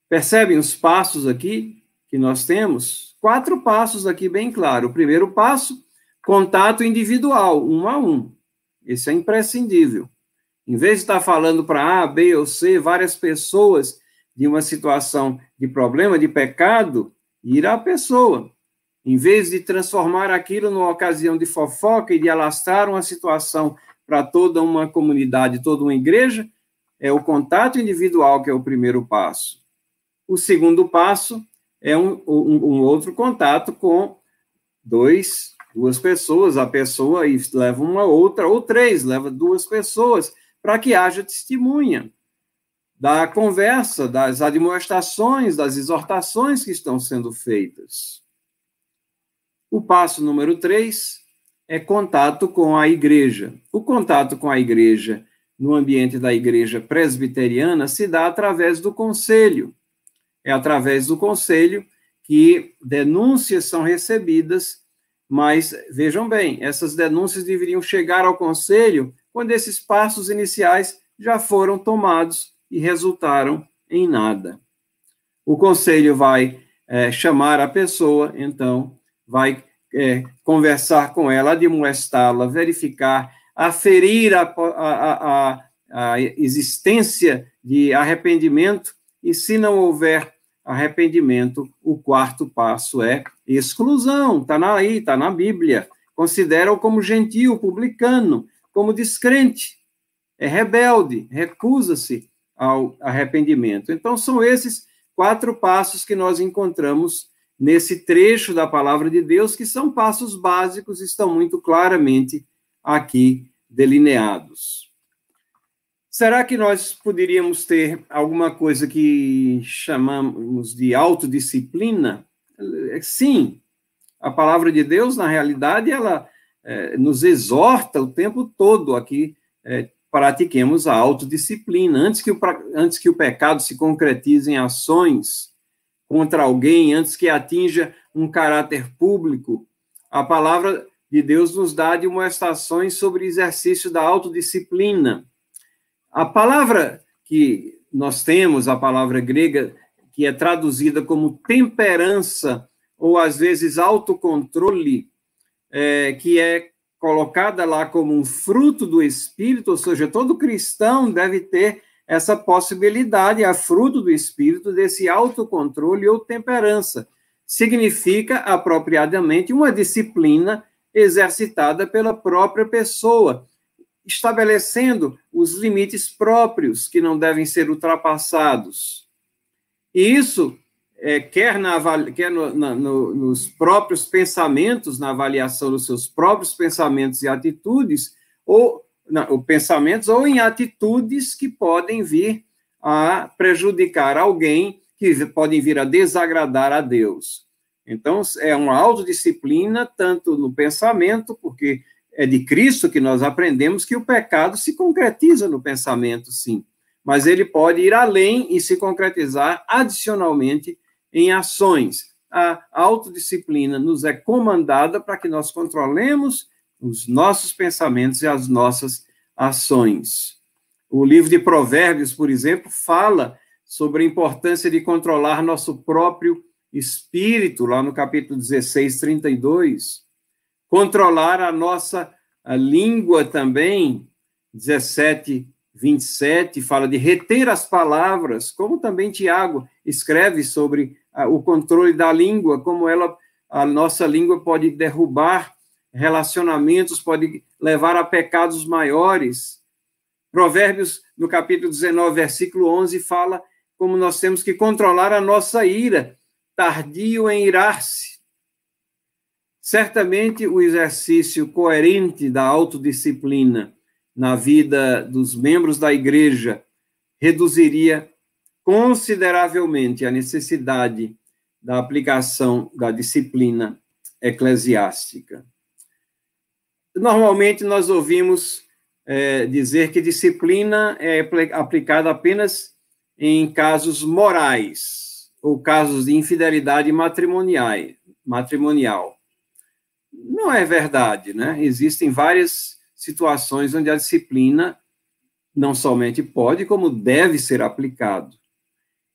Percebem os passos aqui que nós temos? Quatro passos aqui bem claro. O primeiro passo, contato individual, um a um. Esse é imprescindível. Em vez de estar falando para A, B ou C, várias pessoas de uma situação de problema, de pecado, ir à pessoa. Em vez de transformar aquilo numa ocasião de fofoca e de alastrar uma situação para toda uma comunidade, toda uma igreja, é o contato individual que é o primeiro passo. O segundo passo é um, um, um outro contato com dois, duas pessoas, a pessoa leva uma outra, ou três, leva duas pessoas, para que haja testemunha da conversa, das admoestações, das exortações que estão sendo feitas. O passo número três é contato com a igreja. O contato com a igreja no ambiente da igreja presbiteriana se dá através do conselho. É através do conselho que denúncias são recebidas, mas vejam bem, essas denúncias deveriam chegar ao conselho quando esses passos iniciais já foram tomados e resultaram em nada. O conselho vai é, chamar a pessoa, então, vai é, conversar com ela, admoestá-la, verificar, aferir a, a, a, a existência de arrependimento, e se não houver arrependimento, o quarto passo é exclusão, está aí, está na Bíblia. Considera-o como gentil, publicano, como descrente, é rebelde, recusa-se ao arrependimento. Então, são esses quatro passos que nós encontramos nesse trecho da palavra de Deus, que são passos básicos, estão muito claramente aqui delineados. Será que nós poderíamos ter alguma coisa que chamamos de autodisciplina? Sim, a palavra de Deus, na realidade, ela é, nos exorta o tempo todo aqui é, pratiquemos a autodisciplina. Antes que, o, antes que o pecado se concretize em ações contra alguém, antes que atinja um caráter público, a palavra de Deus nos dá demonstrações sobre exercício da autodisciplina. A palavra que nós temos, a palavra grega, que é traduzida como temperança, ou às vezes autocontrole, é, que é colocada lá como um fruto do Espírito, ou seja, todo cristão deve ter essa possibilidade, a fruto do Espírito, desse autocontrole ou temperança. Significa apropriadamente uma disciplina exercitada pela própria pessoa, estabelecendo os limites próprios que não devem ser ultrapassados. E isso, é, quer, na, quer no, na, no, nos próprios pensamentos, na avaliação dos seus próprios pensamentos e atitudes, ou, na, ou pensamentos, ou em atitudes que podem vir a prejudicar alguém, que podem vir a desagradar a Deus. Então, é uma autodisciplina, tanto no pensamento, porque é de Cristo que nós aprendemos que o pecado se concretiza no pensamento, sim, mas ele pode ir além e se concretizar adicionalmente em ações. A autodisciplina nos é comandada para que nós controlemos os nossos pensamentos e as nossas ações. O livro de Provérbios, por exemplo, fala sobre a importância de controlar nosso próprio espírito, lá no capítulo 16, 32 controlar a nossa a língua também, 17, 27, fala de reter as palavras, como também Tiago escreve sobre a, o controle da língua, como ela, a nossa língua pode derrubar relacionamentos, pode levar a pecados maiores. Provérbios, no capítulo 19, versículo 11, fala como nós temos que controlar a nossa ira, tardio em irar-se, Certamente o exercício coerente da autodisciplina na vida dos membros da igreja reduziria consideravelmente a necessidade da aplicação da disciplina eclesiástica. Normalmente nós ouvimos é, dizer que disciplina é aplicada apenas em casos morais ou casos de infidelidade matrimonial. não é verdade, né? Existem várias situações onde a disciplina não somente pode, como deve ser aplicado.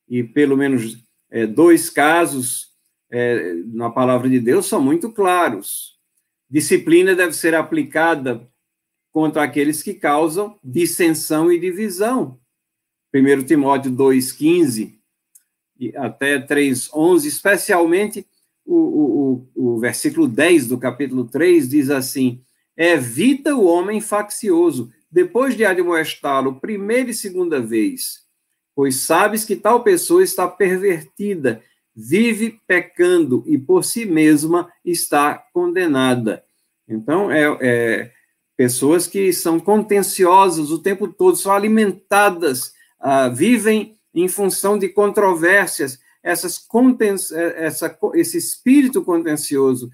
E pelo menos é, dois casos é, na palavra de Deus são muito claros. Disciplina deve ser aplicada contra aqueles que causam dissensão e divisão. 1 Timóteo 2,15 até 3,11, especialmente o, o, o versículo 10 do capítulo 3 diz assim: Evita o homem faccioso, depois de admoestá-lo primeira e segunda vez, pois sabes que tal pessoa está pervertida, vive pecando e por si mesma está condenada. Então, é, é pessoas que são contenciosas o tempo todo, são alimentadas, ah, vivem em função de controvérsias, essas conten é, essa, esse espírito contencioso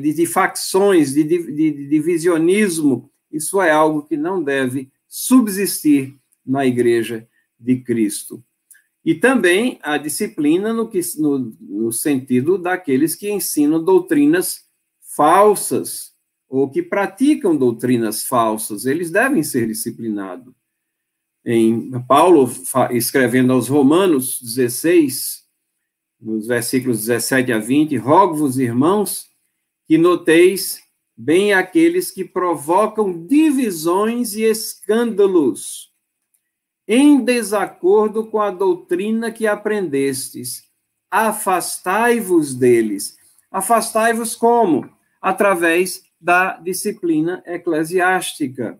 de, de facções, de, de, de divisionismo, isso é algo que não deve subsistir na igreja de Cristo. E também a disciplina no, que, no, no sentido daqueles que ensinam doutrinas falsas ou que praticam doutrinas falsas, eles devem ser disciplinados. Em Paulo, escrevendo aos Romanos 16, nos versículos 17 a 20, rogo-vos, irmãos, que noteis bem aqueles que provocam divisões e escândalos, em desacordo com a doutrina que aprendestes. Afastai-vos deles. Afastai-vos como? Através da disciplina eclesiástica.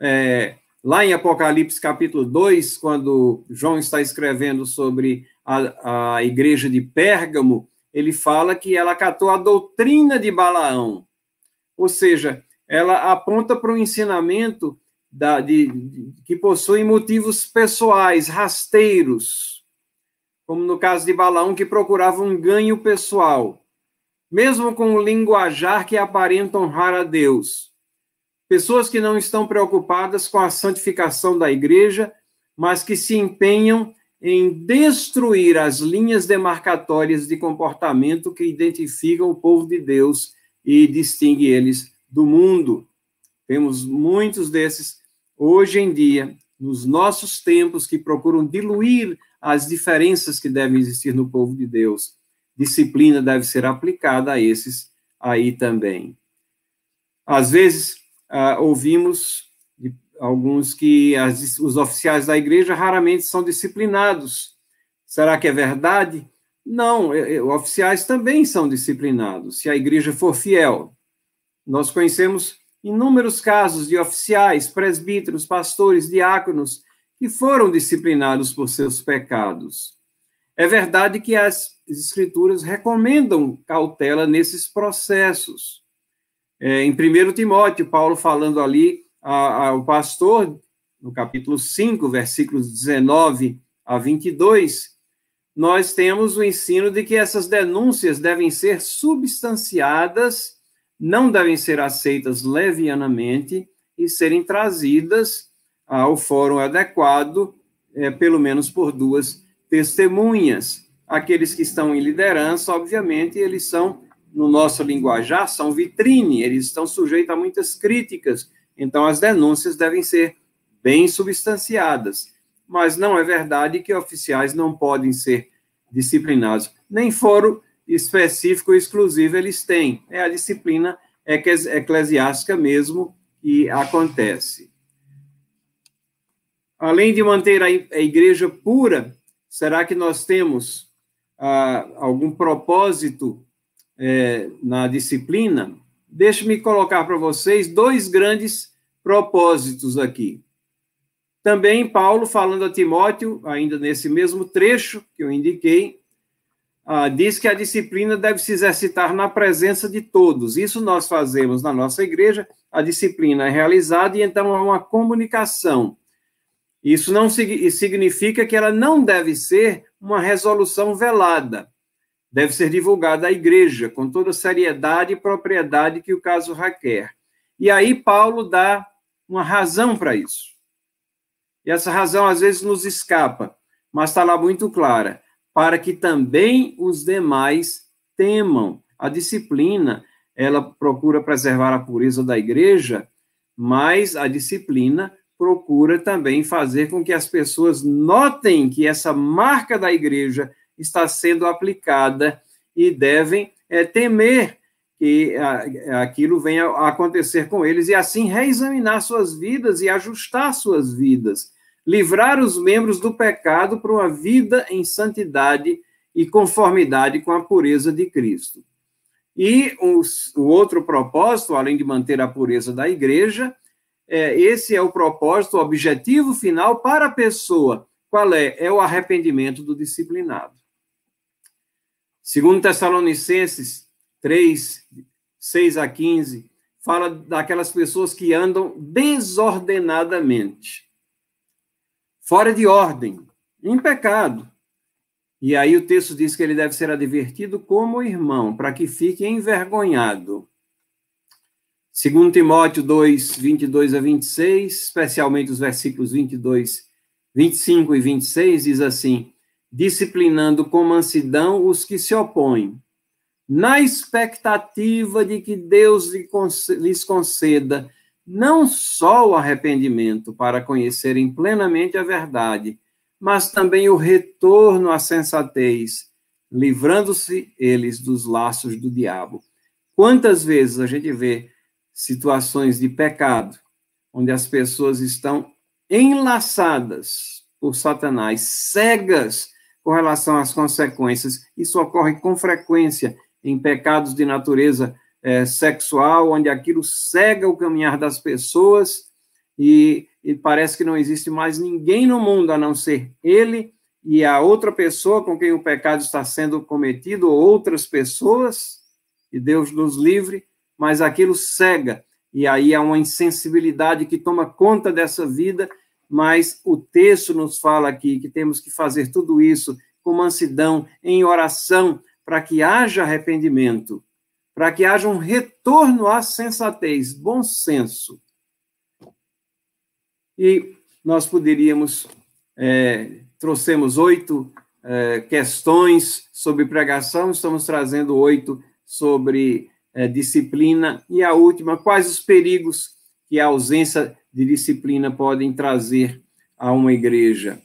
É, lá em Apocalipse capítulo 2, quando João está escrevendo sobre a, a igreja de Pérgamo, ele fala que ela acatou a doutrina de Balaão, ou seja, ela aponta para um ensinamento da, de, de, que possui motivos pessoais, rasteiros, como no caso de Balaão, que procurava um ganho pessoal, mesmo com o linguajar que aparenta honrar a Deus. Pessoas que não estão preocupadas com a santificação da igreja, mas que se empenham em destruir as linhas demarcatórias de comportamento que identificam o povo de Deus e distingue eles do mundo. Temos muitos desses hoje em dia, nos nossos tempos, que procuram diluir as diferenças que devem existir no povo de Deus. Disciplina deve ser aplicada a esses aí também. Às vezes, ah, ouvimos alguns que as, os oficiais da igreja raramente são disciplinados. Será que é verdade? Não, é, é, oficiais também são disciplinados, se a igreja for fiel. Nós conhecemos inúmeros casos de oficiais, presbíteros, pastores, diáconos que foram disciplinados por seus pecados. É verdade que as escrituras recomendam cautela nesses processos. É, em 1 Timóteo, Paulo falando ali ao pastor, no capítulo 5, versículos 19 a 22, nós temos o ensino de que essas denúncias devem ser substanciadas, não devem ser aceitas levianamente e serem trazidas ao fórum adequado, é, pelo menos por duas testemunhas. Aqueles que estão em liderança, obviamente, eles são, no nosso linguajar, são vitrine, eles estão sujeitos a muitas críticas, então as denúncias devem ser bem substanciadas. Mas não é verdade que oficiais não podem ser disciplinados. Nem foro específico exclusivo eles têm. É a disciplina eclesiástica mesmo que acontece. Além de manter a igreja pura, será que nós temos ah, algum propósito é, na disciplina? Deixe-me colocar para vocês dois grandes propósitos aqui. Também Paulo, falando a Timóteo, ainda nesse mesmo trecho que eu indiquei, ah, diz que a disciplina deve se exercitar na presença de todos. Isso nós fazemos na nossa igreja, a disciplina é realizada e então há uma comunicação. Isso não significa que ela não deve ser uma resolução velada. Deve ser divulgada à igreja com toda a seriedade e propriedade que o caso requer. E aí Paulo dá uma razão para isso. E essa razão às vezes nos escapa, mas está lá muito clara, para que também os demais temam. A disciplina, ela procura preservar a pureza da igreja, mas a disciplina procura também fazer com que as pessoas notem que essa marca da igreja está sendo aplicada e devem é, temer que aquilo venha a acontecer com eles e assim reexaminar suas vidas e ajustar suas vidas, livrar os membros do pecado para uma vida em santidade e conformidade com a pureza de Cristo. E os, o outro propósito, além de manter a pureza da igreja, é, esse é o propósito, o objetivo final para a pessoa. Qual é? É o arrependimento do disciplinado. Segundo Tessalonicenses 3, 6 a 15, fala daquelas pessoas que andam desordenadamente, fora de ordem, em pecado. E aí o texto diz que ele deve ser advertido como irmão, para que fique envergonhado. Segundo Timóteo 2, 22 a 26, especialmente os versículos 22, 25 e 26, diz assim: disciplinando com mansidão os que se opõem, na expectativa de que Deus lhes conceda não só o arrependimento para conhecerem plenamente a verdade, mas também o retorno à sensatez, livrando-se eles dos laços do diabo. Quantas vezes a gente vê situações de pecado, onde as pessoas estão enlaçadas por Satanás, cegas com relação às consequências. Isso ocorre com frequência em pecados de natureza é, sexual, onde aquilo cega o caminhar das pessoas e, e parece que não existe mais ninguém no mundo a não ser ele e a outra pessoa com quem o pecado está sendo cometido, ou outras pessoas, e Deus nos livre, mas aquilo cega, e aí há uma insensibilidade que toma conta dessa vida, mas o texto nos fala aqui que temos que fazer tudo isso com mansidão, em oração, para que haja arrependimento, para que haja um retorno à sensatez, bom senso. E nós poderíamos, é, trouxemos oito é, questões sobre pregação, estamos trazendo oito sobre é, disciplina. E a última, quais os perigos que a ausência de disciplina podem trazer a uma igreja?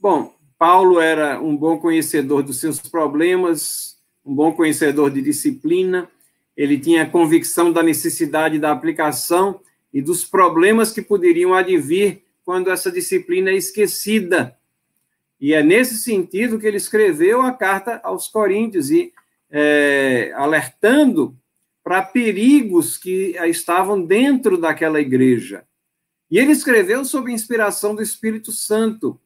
Bom, Paulo era um bom conhecedor dos seus problemas, um bom conhecedor de disciplina, ele tinha convicção da necessidade da aplicação e dos problemas que poderiam advir quando essa disciplina é esquecida. E é nesse sentido que ele escreveu a carta aos Coríntios, e é, alertando para perigos que estavam dentro daquela igreja. E ele escreveu sob inspiração do Espírito Santo.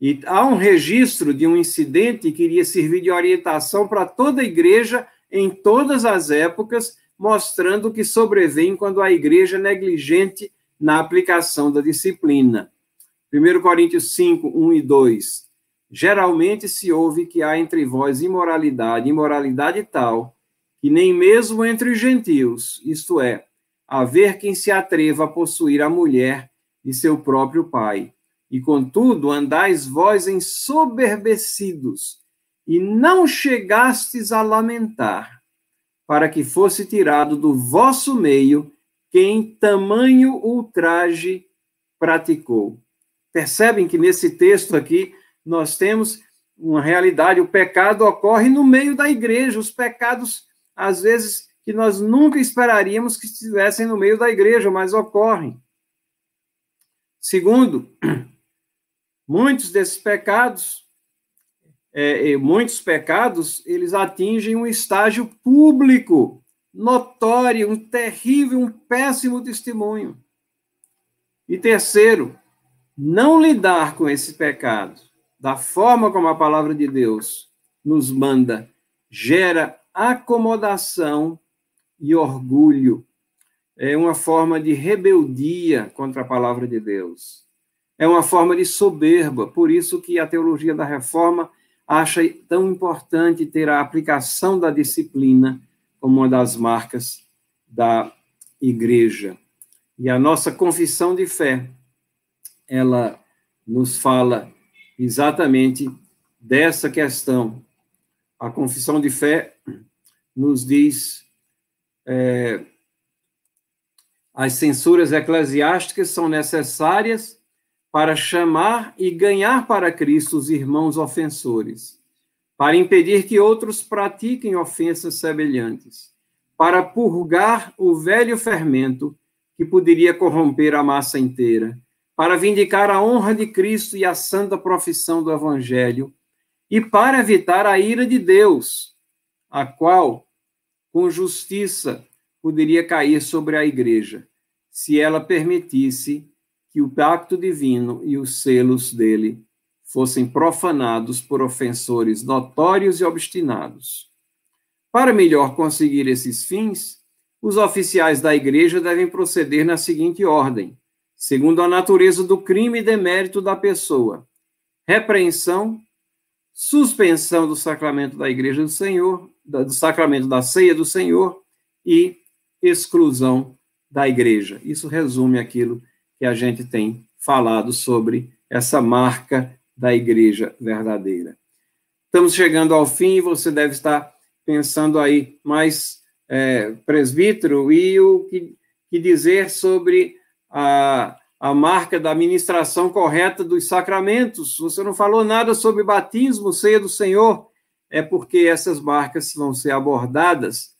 E há um registro de um incidente que iria servir de orientação para toda a igreja em todas as épocas, mostrando o que sobrevém quando a igreja é negligente na aplicação da disciplina. 1 Coríntios 5, 1 e 2. Geralmente se ouve que há entre vós imoralidade, imoralidade tal, que nem mesmo entre os gentios, isto é, haver quem se atreva a possuir a mulher de seu próprio pai. E contudo, andais vós ensoberbecidos, e não chegastes a lamentar, para que fosse tirado do vosso meio quem tamanho ultraje praticou. Percebem que nesse texto aqui nós temos uma realidade, o pecado ocorre no meio da igreja, os pecados, às vezes, que nós nunca esperaríamos que estivessem no meio da igreja, mas ocorrem. Segundo, [clears throat] muitos desses pecados, é, muitos pecados, eles atingem um estágio público, notório, um terrível, um péssimo testemunho. E terceiro, não lidar com esse pecado da forma como a palavra de Deus nos manda, gera acomodação e orgulho. É uma forma de rebeldia contra a palavra de Deus. É uma forma de soberba, por isso que a teologia da reforma acha tão importante ter a aplicação da disciplina como uma das marcas da igreja. E a nossa confissão de fé, ela nos fala exatamente dessa questão. A confissão de fé nos diz é, as censuras eclesiásticas são necessárias para chamar e ganhar para Cristo os irmãos ofensores, para impedir que outros pratiquem ofensas semelhantes, para purgar o velho fermento que poderia corromper a massa inteira para vindicar a honra de Cristo e a santa profissão do Evangelho, e para evitar a ira de Deus, a qual, com justiça, poderia cair sobre a igreja, se ela permitisse que o pacto divino e os selos dele fossem profanados por ofensores notórios e obstinados. Para melhor conseguir esses fins, os oficiais da igreja devem proceder na seguinte ordem: segundo a natureza do crime e demérito da pessoa. Repreensão, suspensão do sacramento da Igreja do Senhor, do sacramento da ceia do Senhor e exclusão da igreja. Isso resume aquilo que a gente tem falado sobre essa marca da igreja verdadeira. Estamos chegando ao fim e você deve estar pensando aí, mas é, presbítero, e o que, que dizer sobre a, a marca da administração correta dos sacramentos. Você não falou nada sobre batismo, ceia do Senhor. É porque essas marcas vão ser abordadas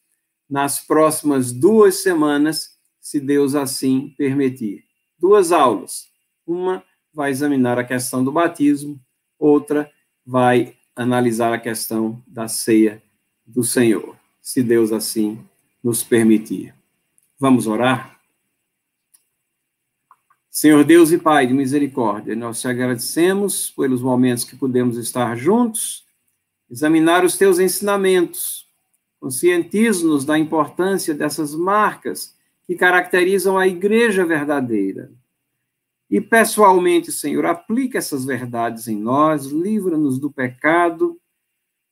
nas próximas duas semanas, se Deus assim permitir. Duas aulas. Uma vai examinar a questão do batismo, outra vai analisar a questão da ceia do Senhor, se Deus assim nos permitir. Vamos orar? Senhor Deus e Pai de misericórdia, nós te agradecemos pelos momentos que pudemos estar juntos, examinar os teus ensinamentos, conscientiza-nos da importância dessas marcas que caracterizam a igreja verdadeira. E pessoalmente, Senhor, aplica essas verdades em nós, livra-nos do pecado,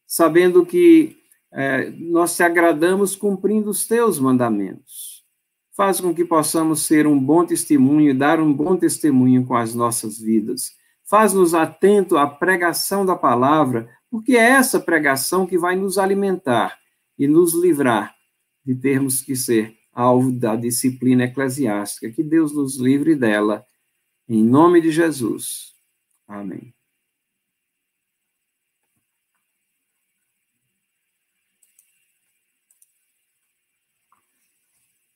sabendo que é, nós te agradamos cumprindo os teus mandamentos. Faz com que possamos ser um bom testemunho e dar um bom testemunho com as nossas vidas. Faz-nos atento à pregação da palavra, porque é essa pregação que vai nos alimentar e nos livrar de termos que ser alvo da disciplina eclesiástica. Que Deus nos livre dela. Em nome de Jesus. Amém.